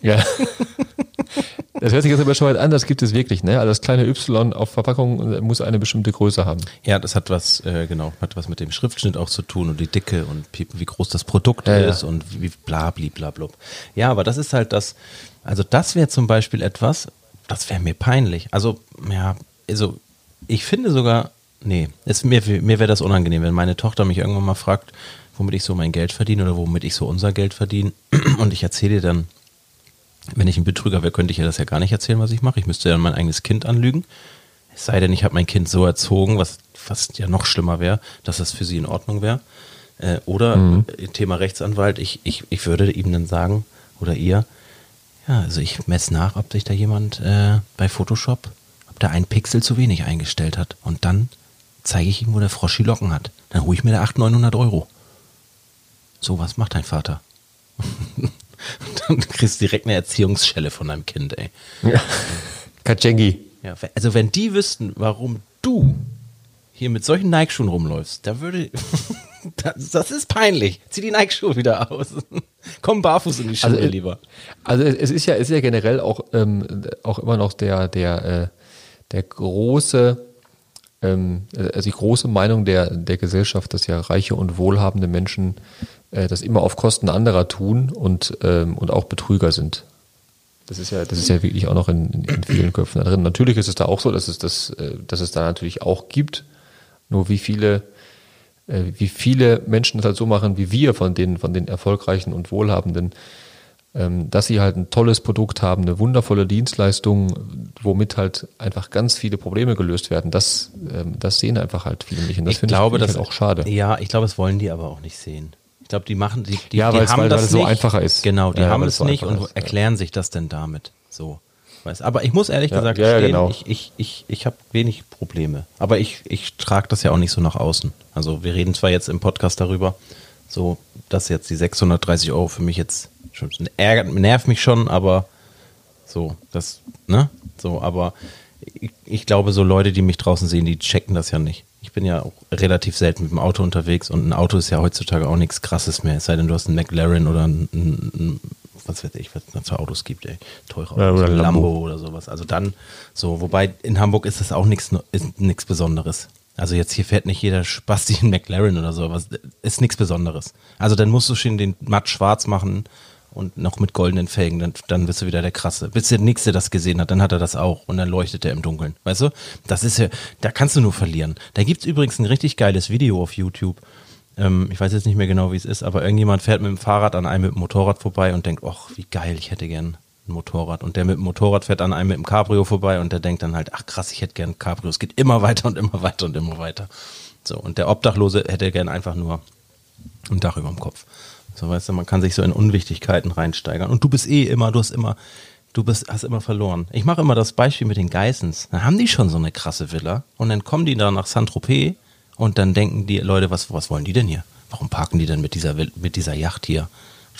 Ja. Das hört sich jetzt aber schon an, das gibt es wirklich, ne? Also das kleine Y auf Verpackung muss eine bestimmte Größe haben. Ja, das hat was, äh, genau, hat was mit dem Schriftschnitt auch zu tun und die Dicke und wie, groß das Produkt Ja, ja. ist und wie bla bli bla blub. Ja, aber das ist halt das, also das wäre zum Beispiel etwas, das wäre mir peinlich. Also, ja, also ich finde sogar, nee, es, mir, mir wäre das unangenehm, wenn meine Tochter mich irgendwann mal fragt, womit ich so mein Geld verdiene oder womit ich so unser Geld verdiene und ich erzähle ihr dann, wenn ich ein Betrüger wäre, könnte ich ihr das ja gar nicht erzählen, was ich mache. Ich müsste ja mein eigenes Kind anlügen. Es sei denn, ich habe mein Kind so erzogen, was fast ja noch schlimmer wäre, dass das für sie in Ordnung wäre. Äh, oder äh, Thema Rechtsanwalt, ich, ich, ich würde ihm dann sagen, oder ihr, ja, also ich messe nach, ob sich da jemand äh, bei Photoshop, ob der einen Pixel zu wenig eingestellt hat. Und dann zeige ich ihm, wo der Frosch die Locken hat. Dann hole ich mir da 800, 900 Euro. So, was macht dein Vater? dann kriegst du direkt eine Erziehungsschelle von deinem Kind, ey. Ja. Katschengi. Ja, also wenn die wüssten, warum du hier mit solchen Nike-Schuhen rumläufst, da würde. das, das ist peinlich. Zieh die Nike-Schuhe wieder aus. Komm barfuß in die Schuhe Also, lieber. Also es es ist ja, es ist ja generell auch, ähm, auch immer noch der, der, äh, der große, ähm, also die große Meinung der, der Gesellschaft, dass ja reiche und wohlhabende Menschen äh, das immer auf Kosten anderer tun und, ähm, und auch Betrüger sind. Das ist ja, das ist ja wirklich auch noch in, in, vielen Köpfen da drin. Natürlich ist es da auch so, dass es das, äh, dass es da natürlich auch gibt. Nur wie viele, äh, wie viele Menschen das halt so machen wie wir von den, von den erfolgreichen und wohlhabenden, dass sie halt ein tolles Produkt haben, eine wundervolle Dienstleistung, womit halt einfach ganz viele Probleme gelöst werden. Das, ähm, das sehen einfach halt viele nicht. Und das ich finde glaube, ich, find das halt auch schade. Ja, ich glaube, das wollen die aber auch nicht sehen. Ich glaube, die machen, die, die, Ja, die haben weil- das weil es so nicht. einfacher ist. Genau, die Ja, haben es so nicht und ist, ja. erklären sich das denn damit. So. Weißt, aber ich muss ehrlich Ja, gesagt ja, ja, gestehen, genau. ich, ich, ich, ich habe wenig Probleme. Aber ich, ich trage das ja auch nicht so nach außen. Also wir reden zwar jetzt im Podcast darüber, so, dass jetzt die 630 Euro für mich jetzt schon ärgert, nervt mich schon, aber so, das, ne? So, aber ich, ich glaube, so Leute, die mich draußen sehen, die checken das ja nicht. Ich bin ja auch relativ selten mit dem Auto unterwegs und ein Auto ist ja heutzutage auch nichts krasses mehr. Es sei denn, du hast einen McLaren oder einen, einen was weiß ich, was es für Autos gibt, ey. Teure Autos, Ja, oder Lambo. Lambo. oder sowas. Also dann so, wobei in Hamburg ist das auch nichts ist nichts Besonderes. Also jetzt hier fährt nicht jeder Spasti in McLaren oder so, was ist nichts Besonderes. Also dann musst du schon den matt schwarz machen und noch mit goldenen Felgen, dann, dann bist du wieder der krasse. Bis der Nächste das gesehen hat, dann hat er das auch und dann leuchtet er im Dunkeln. Weißt du? Das ist ja, da kannst du nur verlieren. Da gibt's übrigens ein richtig geiles Video auf YouTube. Ähm, ich weiß jetzt nicht mehr genau, wie es ist, aber irgendjemand fährt mit dem Fahrrad an einem mit dem Motorrad vorbei und denkt, ach, wie geil, ich hätte gern ein Motorrad. Und der mit dem Motorrad fährt an einem mit dem Cabrio vorbei und der denkt dann halt, ach krass, ich hätte gern Cabrio. Es geht immer weiter und immer weiter und immer weiter. So, und der Obdachlose hätte gern einfach nur ein Dach über dem Kopf. So, weißt du, man kann sich so in Unwichtigkeiten reinsteigern. Und du bist eh immer, du hast immer, du bist, hast immer verloren. Ich mache immer das Beispiel mit den Geissens. Da haben die schon so eine krasse Villa und dann kommen die da nach Saint-Tropez und dann denken die Leute, was, was wollen die denn hier? Warum parken die denn mit dieser, mit dieser Yacht hier?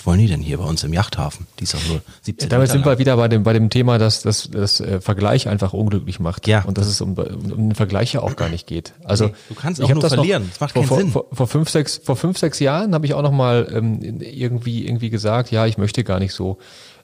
Was wollen die denn hier bei uns im Yachthafen? Die ist doch nur 17 Damit Meter sind wir lang. wieder bei dem, bei dem Thema, dass das, das äh, Vergleich einfach unglücklich macht. Ja. Und dass es um, um, um den Vergleich ja auch gar nicht geht. Also Nee, du kannst ich auch nur das verlieren. Noch, Das macht vor, keinen vor, Sinn. Vor, vor, fünf, sechs, vor fünf, sechs Jahren habe ich auch noch mal ähm, irgendwie, irgendwie gesagt, ja, ich möchte gar nicht so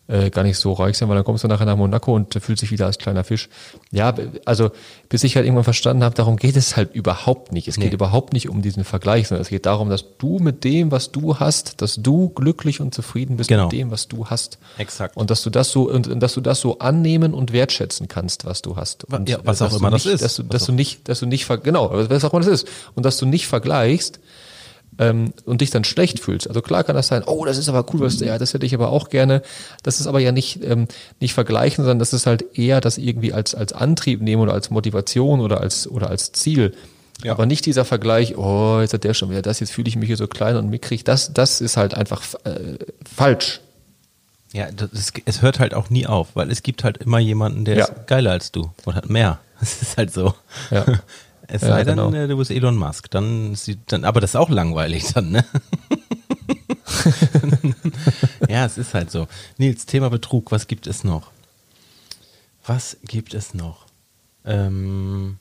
äh, gar nicht so reich sein, weil dann kommst du nachher nach Monaco und fühlst dich wieder als kleiner Fisch. Ja, also bis ich halt irgendwann verstanden habe, darum geht es halt überhaupt nicht. Es geht Nee. überhaupt nicht um diesen Vergleich, sondern es geht darum, dass du mit dem, was du hast, dass du glücklich und zufrieden bist Genau. mit dem, was du hast. Exakt. Und dass du das so und, und dass du das so annehmen und wertschätzen kannst, was du hast. Und Ja, was dass auch du immer das nicht, ist. Dass du, dass auch- du nicht, dass du nicht genau, was auch immer das ist. Und dass du nicht vergleichst ähm, und dich dann schlecht fühlst. Also klar kann das sein, oh, das ist aber cool, was der, ja, das hätte ich aber auch gerne. Das ist aber ja nicht, ähm, nicht vergleichen, sondern das ist halt eher das irgendwie als, als Antrieb nehmen oder als Motivation oder als, oder als Ziel. Ja. Aber nicht dieser Vergleich, oh, jetzt hat der schon wieder das, jetzt fühle ich mich hier so klein und mickrig. Das, das ist halt einfach äh, falsch. Ja, das es hört halt auch nie auf, weil es gibt halt immer jemanden, der Ja. ist geiler als du und hat mehr. Das ist halt so. Ja. Es Ja, sei denn, genau. äh, du bist Elon Musk, dann, ist die- dann, aber das ist auch langweilig dann, ne? ja, es ist halt so. Nils, Thema Betrug, was gibt es noch? Was gibt es noch? Ähm,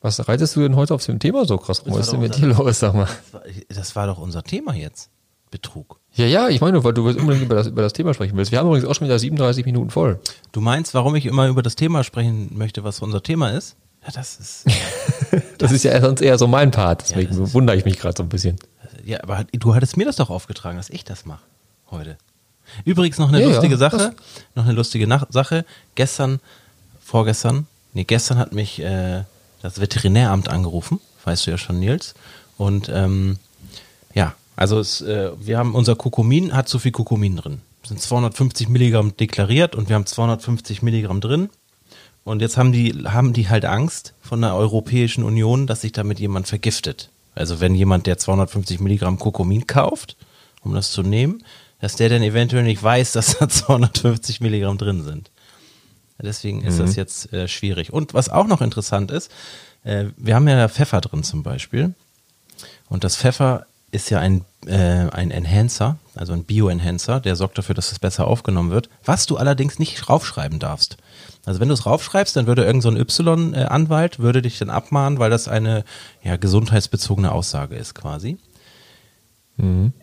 Was reitest du denn heute auf dem Thema so krass rum? Das Was ist war denn doch mit dir unser- los, sag mal? das, war, das war doch unser Thema jetzt. Betrug. Ja, ja, ich meine, weil du unbedingt über das, über das Thema sprechen willst. Wir haben übrigens auch schon wieder 37 Minuten voll. Du meinst, warum ich immer über das Thema sprechen möchte, was unser Thema ist? Ja, das ist. Das ist ja sonst eher so mein Part, deswegen das ist- wundere ich mich gerade so ein bisschen. Ja, aber du hattest mir das doch aufgetragen, dass ich das mache heute. Übrigens noch eine Ja, ja, lustige das- Sache, noch eine lustige Nach Sache. Gestern, vorgestern, nee, gestern hat mich äh, das Veterinäramt angerufen, weißt du ja schon, Nils. Und ähm, ja, also es, äh, wir haben unser Kokomin hat zu viel Kokomin drin. Es sind 250 Milligramm deklariert und wir haben 250 Milligramm drin. Und jetzt haben die, haben die halt Angst von der Europäischen Union, dass sich damit jemand vergiftet. Also wenn jemand, der 250 Milligramm Kokomin kauft, um das zu nehmen, dass der dann eventuell nicht weiß, dass da 250 Milligramm drin sind. Deswegen ist das jetzt äh, schwierig. Und was auch noch interessant ist, äh, wir haben ja Pfeffer drin zum Beispiel. Und das Pfeffer ist ja ein, äh, ein Enhancer, also ein Bio-Enhancer, der sorgt dafür, dass es besser aufgenommen wird, was du allerdings nicht raufschreiben darfst. Also wenn du es raufschreibst, dann würde irgend so ein Y-Anwalt, würde dich dann abmahnen, weil das eine ja, gesundheitsbezogene Aussage ist quasi.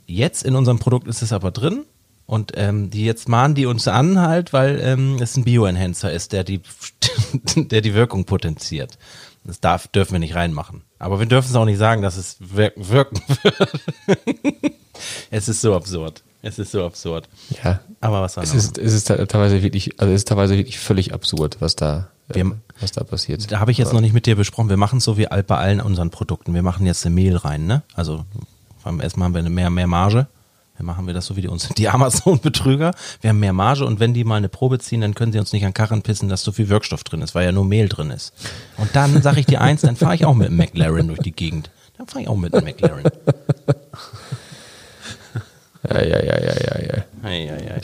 Jetzt in unserem Produkt ist es aber drin und ähm, die jetzt mahnen die uns an halt, weil ähm, es ein Bio-Enhancer ist, der die, der die Wirkung potenziert. Das darf, dürfen wir nicht reinmachen. Aber wir dürfen es auch nicht sagen, dass es wir wirken wird. es ist so absurd. Es ist so absurd. Ja. Aber was soll Es ist, es ist te- teilweise wirklich, also es ist teilweise wirklich völlig absurd, was da, äh, Wir- was da passiert. Da habe ich jetzt noch nicht mit dir besprochen. Wir machen es so wie all- bei allen unseren Produkten. Wir machen jetzt eine Mehl rein, ne? Also beim erstmal haben wir eine mehr, mehr Marge. Dann machen wir das so wie die, uns, die Amazon-Betrüger. Wir haben mehr Marge und wenn die mal eine Probe ziehen, dann können sie uns nicht an Karren pissen, dass so viel Wirkstoff drin ist, weil ja nur Mehl drin ist. Und dann sage ich dir eins, dann fahre ich auch mit einem McLaren durch die Gegend. Dann fahre ich auch mit einem McLaren. Ja, ja, ja, ja, ja, ja. Ei, ei.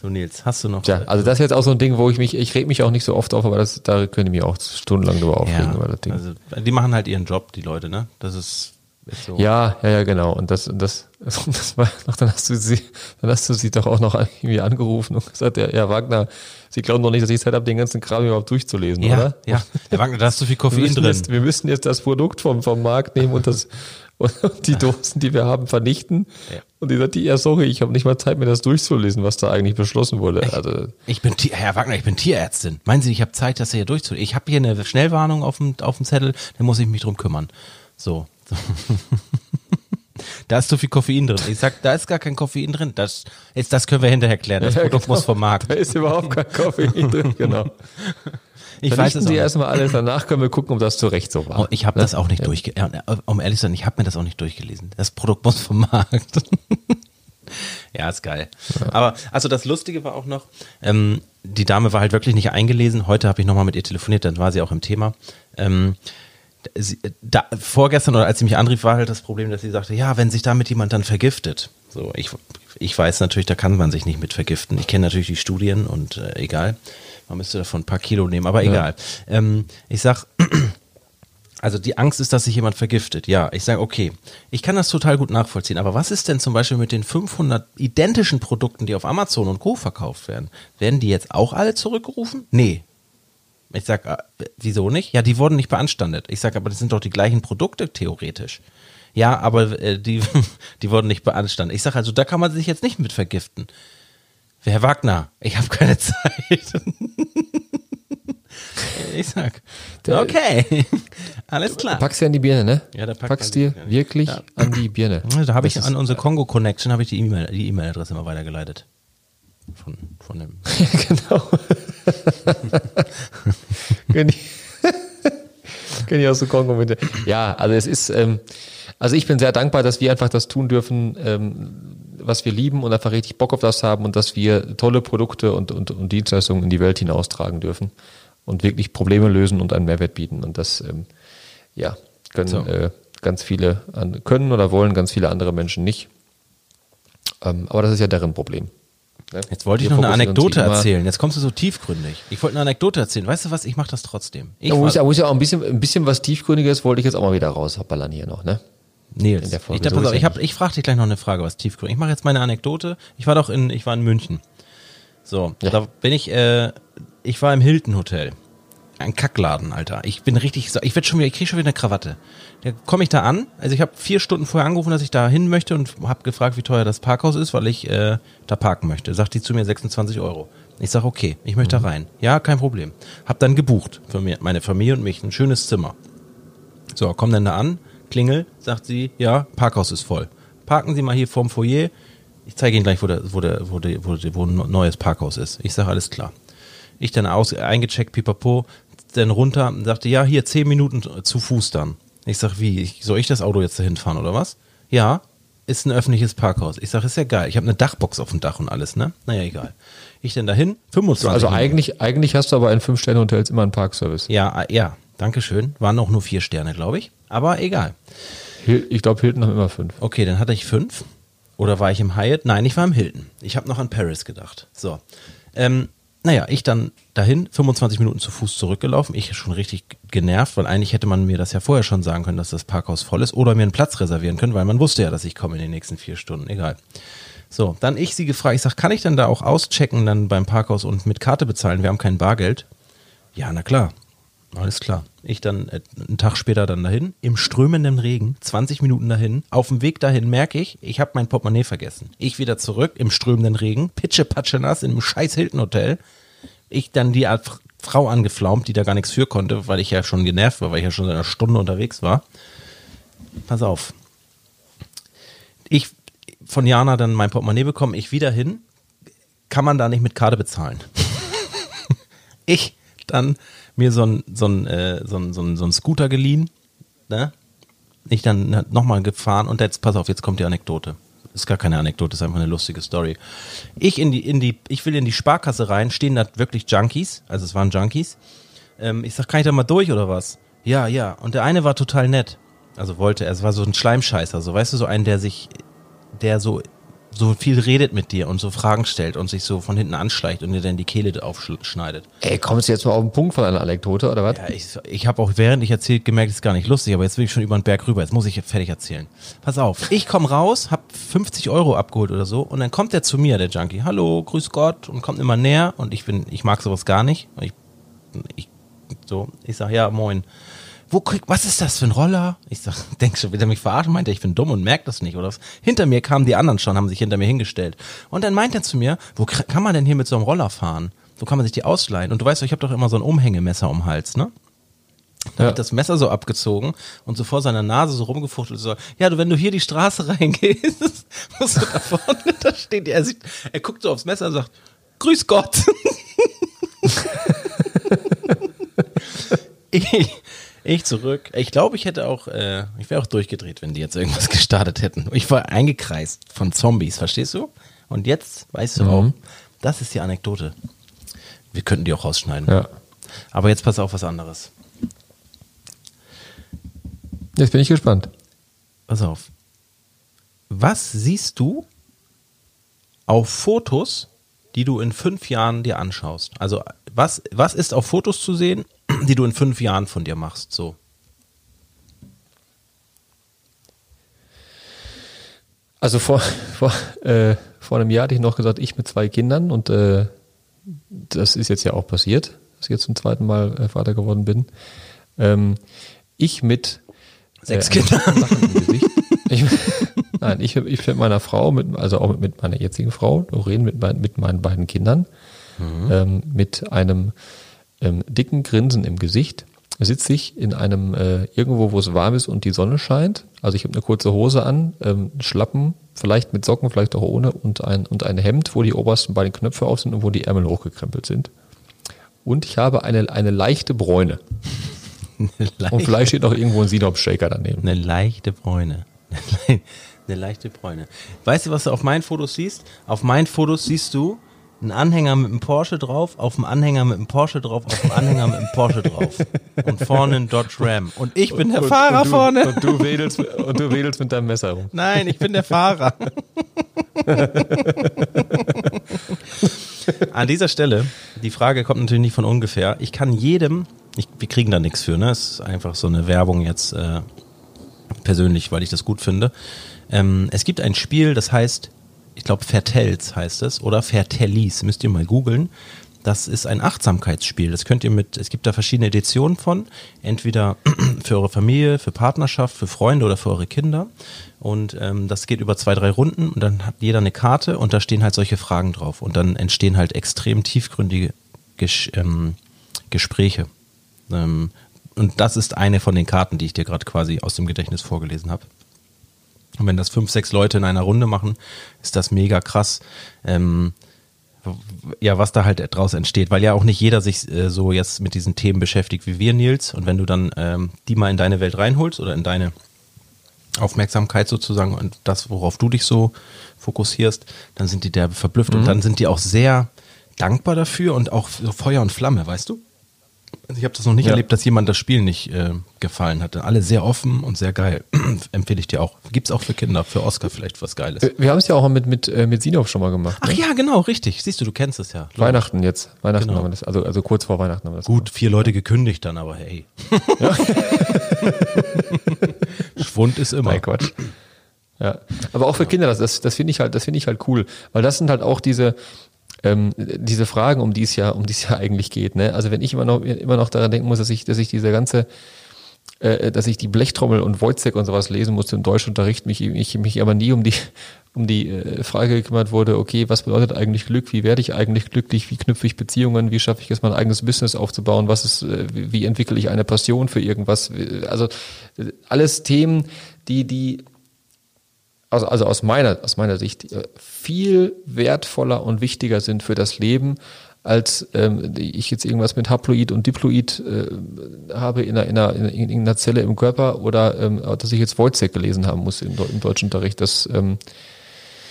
So Nils, hast du noch? Tja, also das ist jetzt auch so ein Ding, wo ich mich, ich reg mich auch nicht so oft auf, aber das, da können die mir auch stundenlang drüber aufregen über das Ding. also die machen halt ihren Job, die Leute, ne? Das ist, ist so. Ja, ja, ja, genau. Und das, und das, das war noch, dann hast du sie, dann hast du sie doch auch noch irgendwie angerufen und gesagt, ja, ja Wagner, Sie glauben doch nicht, dass ich Zeit habe, den ganzen Kram überhaupt durchzulesen, ja, oder? ja. Herr Wagner, da ist zu viel Wir Koffein müssen, drin. jetzt, wir müssen jetzt das Produkt vom, vom Markt nehmen und das, und die Dosen, die wir haben, vernichten. Ja. Und die sagt, ja, sorry, ich habe nicht mal Zeit, mir das durchzulesen, was da eigentlich beschlossen wurde. Ich, also, ich bin, Tier- Herr Wagner, ich bin Tierärztin. Meinen Sie, ich habe Zeit, das hier durchzulesen? Ich habe hier eine Schnellwarnung auf dem, auf dem Zettel, da muss ich mich drum kümmern. So. Da ist zu viel Koffein drin. Ich sag, da ist gar kein Koffein drin. Das, jetzt, das können wir hinterher klären. Das Ja, Produkt genau. muss vom Markt. da ist überhaupt kein Koffein drin, genau. Ich weiß Vernichten es auch Sie erstmal alles, danach können wir gucken, ob das zu Recht so war. Oh, ich habe das auch nicht. Ja, um ehrlich zu sein, ich habe mir das auch nicht durchgelesen. Das Produkt muss vom Markt. ja, ist geil. Aber also das Lustige war auch noch, ähm, die Dame war halt wirklich nicht eingelesen. Heute habe ich nochmal mit ihr telefoniert, dann war sie auch im Thema. Ähm, sie, da, vorgestern oder als sie mich anrief, war halt das Problem, dass sie sagte, ja, wenn sich damit jemand dann vergiftet. So, ich, ich weiß natürlich, da kann man sich nicht mit vergiften. Ich kenne natürlich die Studien und äh, egal. Man müsste davon ein paar Kilo nehmen, aber egal. Ähm, ich sag, also die Angst ist, dass sich jemand vergiftet. Ja, ich sage, okay, ich kann das total gut nachvollziehen. Aber was ist denn zum Beispiel mit den 500 identischen Produkten, die auf Amazon und Co. verkauft werden? Werden die jetzt auch alle zurückgerufen? Nee. Ich sag, äh, wieso nicht? Ja, die wurden nicht beanstandet. Ich sag, aber das sind doch die gleichen Produkte theoretisch. Ja, aber äh, die, die wurden nicht beanstandet. Ich sag also, da kann man sich jetzt nicht mit vergiften. Herr Wagner, ich habe keine Zeit. ich sag, okay, alles klar. Packst du an die Birne, ne? Ja, da packt Packst man dir wirklich Ja. an die Birne. Da habe ich an unsere Kongo Connection habe ich die E-Mail, die E-Mail-Adresse immer weitergeleitet. Von, von dem. genau. Kenn ich, aus dem Kongo mit. Ja, also es ist, ähm, also ich bin sehr dankbar, dass wir einfach das tun dürfen, ähm, was wir lieben und einfach richtig Bock auf das haben und dass wir tolle Produkte und, und, und Dienstleistungen in die Welt hinaustragen dürfen und wirklich Probleme lösen und einen Mehrwert bieten. Und das, ähm, ja, können So. äh, ganz viele können oder wollen ganz viele andere Menschen nicht. Ähm, aber das ist ja deren Problem. Ne? Jetzt wollte ich noch eine Anekdote erzählen. Jetzt kommst du so tiefgründig. Ich wollte eine Anekdote erzählen. Weißt du was? Ich mache das trotzdem. Ich Da muss war- ja, muss ja auch ein bisschen, ein bisschen was Tiefgründiges wollte ich jetzt auch mal wieder rausballern hier noch, ne? Nils, ich, da, So ich, hab, ich frage dich gleich noch eine Frage, was tiefgründig. Ich mache jetzt meine Anekdote. Ich war doch in, ich war in München. So, Ja. da bin ich, äh, ich war im Hilton Hotel. Ein Kackladen, Alter. Ich bin richtig, ich werd schon wieder, ich kriege schon wieder eine Krawatte. Da komme ich da an. Also ich habe vier Stunden vorher angerufen, dass ich da hin möchte und habe gefragt, wie teuer das Parkhaus ist, weil ich äh, da parken möchte. Sagt die zu mir 26 Euro. Ich sage, okay, ich möchte da rein. Ja, kein Problem. Hab dann gebucht für mir, meine Familie und mich ein schönes Zimmer. So, komm dann da an, klingel, sagt sie, ja, Parkhaus ist voll. Parken Sie mal hier vorm Foyer. Ich zeige Ihnen gleich, wo, der, wo, der, wo, der, wo, der, wo ein neues Parkhaus ist. Ich sage, alles klar. Ich dann aus, eingecheckt, pipapo, dann runter, sagte, ja, hier zehn Minuten zu Fuß dann. Ich sag, wie, ich, soll ich das Auto jetzt dahin fahren oder was? Ja, ist ein öffentliches Parkhaus. Ich sag, ist ja geil. Ich habe eine Dachbox auf dem Dach und alles, ne? Naja, egal. Ich dann dahin, 25 Also Minuten. eigentlich, eigentlich hast du aber in Fünf-Sterne-Hotels immer einen Parkservice. Ja, äh, ja, danke schön. Waren auch nur vier Sterne, glaube ich. Aber egal. Ich glaube, Hilton haben immer fünf. Okay, dann hatte ich fünf. Oder war ich im Hyatt? Nein, ich war im Hilton. Ich habe noch an Paris gedacht. So. Ähm, naja, ich dann dahin, 25 Minuten zu Fuß zurückgelaufen. Ich schon richtig genervt, weil eigentlich hätte man mir das ja vorher schon sagen können, dass das Parkhaus voll ist oder mir einen Platz reservieren können, weil man wusste ja, dass ich komme in den nächsten vier Stunden. Egal. So, dann ich sie gefragt, ich sag, kann ich denn da auch auschecken dann beim Parkhaus und mit Karte bezahlen? Wir haben kein Bargeld. Ja, na klar. Alles klar. Ich dann äh, einen Tag später dann dahin, im strömenden Regen, 20 Minuten dahin. Auf dem Weg dahin merke ich, ich habe mein Portemonnaie vergessen. Ich wieder zurück im strömenden Regen, pitsche patsche nass in einem scheiß Hilton Hotel. Ich dann die Art Frau angeflaumt, die da gar nichts für konnte, weil ich ja schon genervt war, weil ich ja schon seit einer Stunde unterwegs war. Pass auf. Ich von Jana dann mein Portemonnaie bekommen, ich wieder hin. Kann man da nicht mit Karte bezahlen? ich dann mir so ein, so ein, äh, so so Scooter geliehen, ne? Ich dann nochmal gefahren und jetzt, pass auf, jetzt kommt die Anekdote. Ist gar keine Anekdote, ist einfach eine lustige Story. Ich in die, in die, ich will in die Sparkasse rein, stehen da wirklich Junkies, also es waren Junkies. Ähm, ich sag, kann ich da mal durch oder was? Ja, ja. Und der eine war total nett. Also wollte er, es war so ein Schleimscheißer, so weißt du, so ein, der sich, der so, so viel redet mit dir und so Fragen stellt und sich so von hinten anschleicht und dir dann die Kehle aufschneidet. Ey, kommst du jetzt mal auf den Punkt von einer Anekdote, oder was? Ja, ich, ich habe auch während ich erzählt gemerkt, es ist gar nicht lustig, aber jetzt will ich schon über den Berg rüber. Jetzt muss ich fertig erzählen. Pass auf, ich komme raus, hab 50 Euro abgeholt oder so und dann kommt er zu mir, der Junkie. Hallo, grüß Gott und kommt immer näher und ich bin, ich mag sowas gar nicht. Ich, ich so, ich sag ja moin. Wo krieg, was ist das für ein Roller? Ich sag, denk schon, will er mich verarschen? Meint er, ich bin dumm und merkt das nicht, oder was? Hinter mir kamen die anderen schon, haben sich hinter mir hingestellt. Und dann meint er zu mir, wo kann man denn hier mit so einem Roller fahren? Wo kann man sich die ausleihen? Und du weißt, ich habe doch immer so ein Umhängemesser um den Hals, ne? Da ja. hat das Messer so abgezogen und so vor seiner Nase so rumgefuchtelt so, ja, du, wenn du hier die Straße reingehst, musst du da vorne, da steht, er sieht, er guckt so aufs Messer und sagt, grüß Gott. ich, ich zurück. Ich glaube, ich hätte auch, äh, ich wäre auch durchgedreht, wenn die jetzt irgendwas gestartet hätten. Ich war eingekreist von Zombies, verstehst du? Und jetzt weißt du mhm. auch, das ist die Anekdote. Wir könnten die auch rausschneiden. Ja. Aber jetzt pass auf was anderes. Jetzt bin ich gespannt. Pass auf. Was siehst du auf Fotos, die du in fünf Jahren dir anschaust? Also was, was ist auf Fotos zu sehen, die du in fünf Jahren von dir machst? So. Also vor, vor, äh, vor einem Jahr hatte ich noch gesagt, ich mit zwei Kindern und äh, das ist jetzt ja auch passiert, dass ich jetzt zum zweiten Mal äh, Vater geworden bin. Ähm, ich mit Sechs äh, Kinder. Ich, nein, ich, ich mit meiner Frau, mit, also auch mit, mit meiner jetzigen Frau, Doreen, mit, mit meinen beiden Kindern, mhm. ähm, mit einem ähm, dicken Grinsen im Gesicht, sitze ich in einem äh, irgendwo, wo es warm ist und die Sonne scheint. Also ich habe eine kurze Hose an, ähm, Schlappen, vielleicht mit Socken, vielleicht auch ohne und ein, und ein Hemd, wo die obersten beiden Knöpfe auf sind und wo die Ärmel hochgekrempelt sind. Und ich habe eine, eine leichte Bräune. Und vielleicht steht noch irgendwo ein Sinop-Shaker daneben. Eine leichte Bräune. Eine leichte Bräune. Weißt du, was du auf meinen Fotos siehst? Auf meinen Fotos siehst du einen Anhänger mit einem Porsche drauf, auf dem Anhänger mit einem Porsche drauf, auf dem Anhänger mit einem Porsche drauf. Und vorne ein Dodge Ram. Und ich bin der und, Fahrer und du, vorne. Und du, wedelst, und du wedelst mit deinem Messer rum. Nein, ich bin der Fahrer. An dieser Stelle, die Frage kommt natürlich nicht von ungefähr. Ich kann jedem ich, wir kriegen da nichts für, ne? Es ist einfach so eine Werbung jetzt äh, persönlich, weil ich das gut finde. Ähm, es gibt ein Spiel, das heißt, ich glaube, Vertells heißt es oder Vertellis, müsst ihr mal googeln. Das ist ein Achtsamkeitsspiel. Das könnt ihr mit, es gibt da verschiedene Editionen von, entweder für eure Familie, für Partnerschaft, für Freunde oder für eure Kinder. Und ähm, das geht über zwei, drei Runden und dann hat jeder eine Karte und da stehen halt solche Fragen drauf. Und dann entstehen halt extrem tiefgründige Ges ähm, Gespräche. Ähm, und das ist eine von den Karten, die ich dir gerade quasi aus dem Gedächtnis vorgelesen habe. Und wenn das fünf, sechs Leute in einer Runde machen, ist das mega krass. Ähm, ja, was da halt draus entsteht, weil ja auch nicht jeder sich äh, so jetzt mit diesen Themen beschäftigt wie wir, Nils. Und wenn du dann ähm, die mal in deine Welt reinholst oder in deine Aufmerksamkeit sozusagen und das, worauf du dich so fokussierst, dann sind die derbe verblüfft mhm. und dann sind die auch sehr dankbar dafür und auch so Feuer und Flamme, weißt du? Also ich habe das noch nicht ja. erlebt, dass jemand das Spiel nicht äh, gefallen hatte. Alle sehr offen und sehr geil. Empfehle ich dir auch. Gibt es auch für Kinder, für Oscar vielleicht was Geiles. Wir, wir haben es ja auch mit, mit, äh, mit Sinov schon mal gemacht. Ach ne? ja, genau, richtig. Siehst du, du kennst es ja. Weihnachten jetzt. Weihnachten genau. haben wir das, also, also kurz vor Weihnachten haben wir das Gut, gemacht. vier Leute gekündigt dann, aber hey. Ja. Schwund ist immer. Nein, Quatsch. Ja, aber auch für Kinder, das, das, das finde ich halt, das finde ich halt cool, weil das sind halt auch diese, ähm, diese Fragen, um die es ja, um die es ja eigentlich geht. Ne? Also wenn ich immer noch immer noch daran denken muss, dass ich, dass ich diese ganze äh, dass ich die Blechtrommel und Wojciech und sowas lesen musste im Deutschunterricht, mich, ich mich aber nie um die, um die äh, Frage gekümmert wurde, okay, was bedeutet eigentlich Glück, wie werde ich eigentlich glücklich, wie knüpfe ich Beziehungen, wie schaffe ich es, mein eigenes Business aufzubauen, was ist, äh, wie entwickle ich eine Passion für irgendwas, also alles Themen, die, die also, also aus meiner, aus meiner Sicht, äh, viel wertvoller und wichtiger sind für das Leben, als ähm, ich jetzt irgendwas mit Haploid und Diploid äh, habe in einer, in, einer, in einer Zelle im Körper oder ähm, dass ich jetzt Wojciech gelesen haben muss im, im deutschen Unterricht. Das, ähm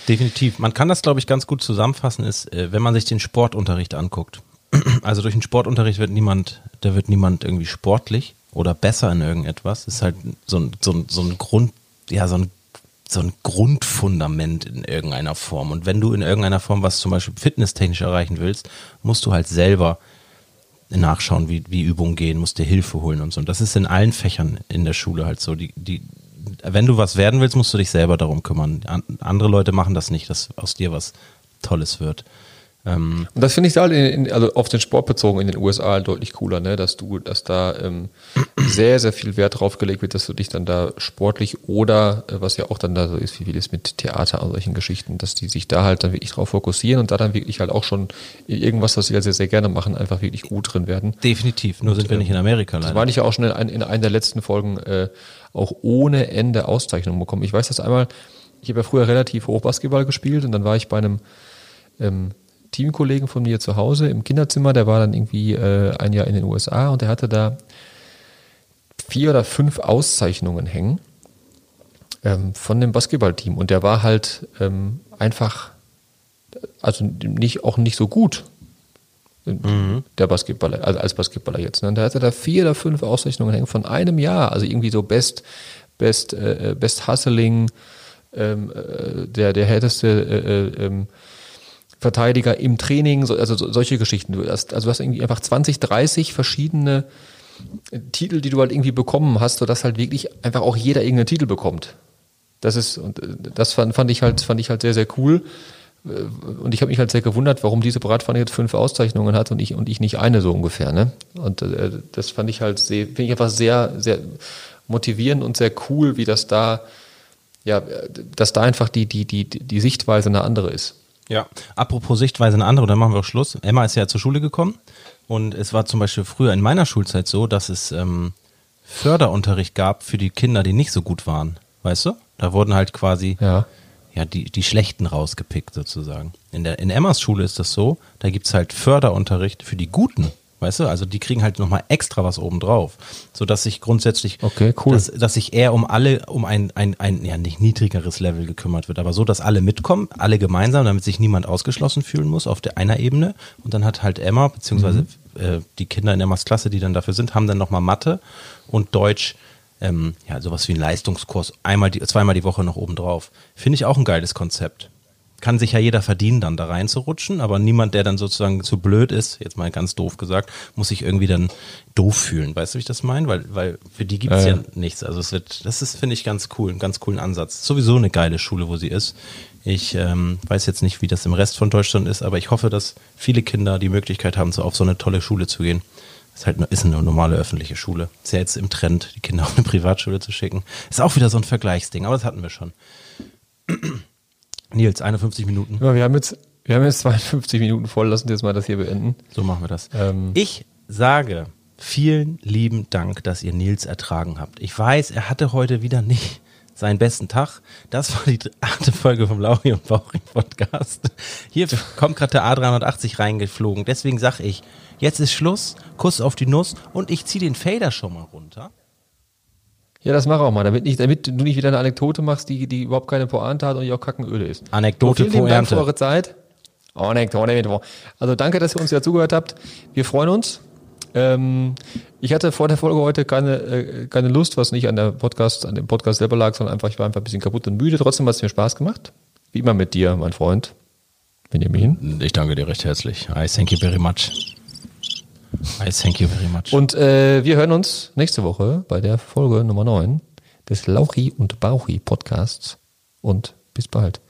Definitiv. Man kann das, glaube ich, ganz gut zusammenfassen, ist, äh, wenn man sich den Sportunterricht anguckt. Also durch den Sportunterricht wird niemand, da wird niemand irgendwie sportlich oder besser in irgendetwas. Ist halt so ein, so ein, so ein Grund, ja, so ein so ein Grundfundament in irgendeiner Form. Und wenn du in irgendeiner Form was zum Beispiel fitnesstechnisch erreichen willst, musst du halt selber nachschauen, wie, wie Übungen gehen, musst dir Hilfe holen und so. Und das ist in allen Fächern in der Schule halt so. Die, die, wenn du was werden willst, musst du dich selber darum kümmern. andere Leute machen das nicht, dass aus dir was Tolles wird. Ähm, und das finde ich halt in, in, also auf den Sport bezogen in den USA deutlich cooler, ne? dass du, dass da ähm, sehr, sehr viel Wert drauf gelegt wird, dass du dich dann da sportlich oder äh, was ja auch dann da so ist, wie viel ist mit Theater und solchen Geschichten, dass die sich da halt dann wirklich drauf fokussieren und da dann wirklich halt auch schon irgendwas, was sie halt sehr, sehr gerne machen, einfach wirklich gut drin werden. Definitiv, nur und, sind wir nicht in Amerika leider. Das meine ich ja auch schon in, in einer der letzten Folgen äh, auch ohne Ende Auszeichnungen bekommen. Ich weiß das einmal, ich habe ja früher relativ hoch Basketball gespielt und dann war ich bei einem ähm, Teamkollegen von mir zu Hause im Kinderzimmer, der war dann irgendwie äh, ein Jahr in den USA und der hatte da vier oder fünf Auszeichnungen hängen ähm, von dem Basketballteam und der war halt ähm, einfach, also nicht, auch nicht so gut. Mhm. Der Basketballer, also als Basketballer jetzt. Ne? Der hatte da vier oder fünf Auszeichnungen hängen von einem Jahr, also irgendwie so Best, Best, äh, Best Hustling, ähm, äh, der, der härteste äh, äh, ähm, Verteidiger im Training, so, also so, solche Geschichten. Du hast, also du hast irgendwie einfach 20, 30 verschiedene äh, Titel, die du halt irgendwie bekommen hast, sodass halt wirklich einfach auch jeder irgendeinen Titel bekommt. Das ist, und äh, das fand, fand ich halt, fand ich halt sehr, sehr cool. Äh, und ich habe mich halt sehr gewundert, warum diese Bratpfanne jetzt fünf Auszeichnungen hat und ich, und ich nicht eine so ungefähr. Ne? Und äh, das fand ich halt sehr, finde ich einfach sehr, sehr motivierend und sehr cool, wie das da, ja, dass da einfach die, die, die, die Sichtweise eine andere ist. Ja, apropos Sichtweise eine andere, dann machen wir auch Schluss. Emma ist ja zur Schule gekommen und es war zum Beispiel früher in meiner Schulzeit so, dass es ähm, Förderunterricht gab für die Kinder, die nicht so gut waren. Weißt du? Da wurden halt quasi ja. Ja, die, die Schlechten rausgepickt sozusagen. In, der, in Emmas Schule ist das so, da gibt's halt Förderunterricht für die Guten. Weißt du, also die kriegen halt nochmal extra was obendrauf, so dass sich grundsätzlich, okay, cool. dass, dass sich eher um alle, um ein, ein, ein, ja nicht niedrigeres Level gekümmert wird, aber so, dass alle mitkommen, alle gemeinsam, damit sich niemand ausgeschlossen fühlen muss auf der einer Ebene. Und dann hat halt Emma, beziehungsweise mhm. äh, die Kinder in Emmas Klasse, die dann dafür sind, haben dann nochmal Mathe und Deutsch, ähm, ja, sowas wie ein Leistungskurs, einmal die, zweimal die Woche noch obendrauf. Finde ich auch ein geiles Konzept kann sich ja jeder verdienen, dann da reinzurutschen, aber niemand, der dann sozusagen zu blöd ist, jetzt mal ganz doof gesagt, muss sich irgendwie dann doof fühlen. Weißt du, wie ich das meine? Weil, weil für die gibt's äh. ja nichts. Also es wird, das ist, finde ich, ganz cool, einen ganz coolen Ansatz. Sowieso eine geile Schule, wo sie ist. Ich ähm, weiß jetzt nicht, wie das im Rest von Deutschland ist, aber ich hoffe, dass viele Kinder die Möglichkeit haben, so auf so eine tolle Schule zu gehen. Ist halt ist eine normale öffentliche Schule. Ist ja jetzt im Trend, die Kinder auf eine Privatschule zu schicken. Ist auch wieder so ein Vergleichsding, aber das hatten wir schon. Nils, 51 Minuten. Ja, wir haben jetzt, wir haben jetzt 52 Minuten voll. Lassen wir jetzt mal das hier beenden. So machen wir das. Ähm, ich sage vielen lieben Dank, dass ihr Nils ertragen habt. Ich weiß, er hatte heute wieder nicht seinen besten Tag. Das war die achte Folge vom Lauri und Bauchring Podcast. Hier kommt gerade der A380 reingeflogen. Deswegen sage ich, jetzt ist Schluss, Kuss auf die Nuss und ich ziehe den Fader schon mal runter. Ja, das mach auch mal, damit, nicht, damit du nicht wieder eine Anekdote machst, die, die überhaupt keine Pointe hat und die auch kackenöde ist. Anekdote, so, vielen Dank für eure Zeit. Anekdote. Also danke, dass ihr uns ja zugehört habt. Wir freuen uns. Ähm, ich hatte vor der Folge heute keine, äh, keine Lust, was nicht an der Podcast, an dem Podcast selber lag, sondern einfach, ich war einfach ein bisschen kaputt und müde. Trotzdem hat es mir Spaß gemacht. Wie immer mit dir, mein Freund. Benjamin. Ich danke dir recht herzlich. I thank you very much. I thank you very much. Und äh, wir hören uns nächste Woche bei der Folge Nummer 9 des Lauchi und Bauchi Podcasts. Und bis bald.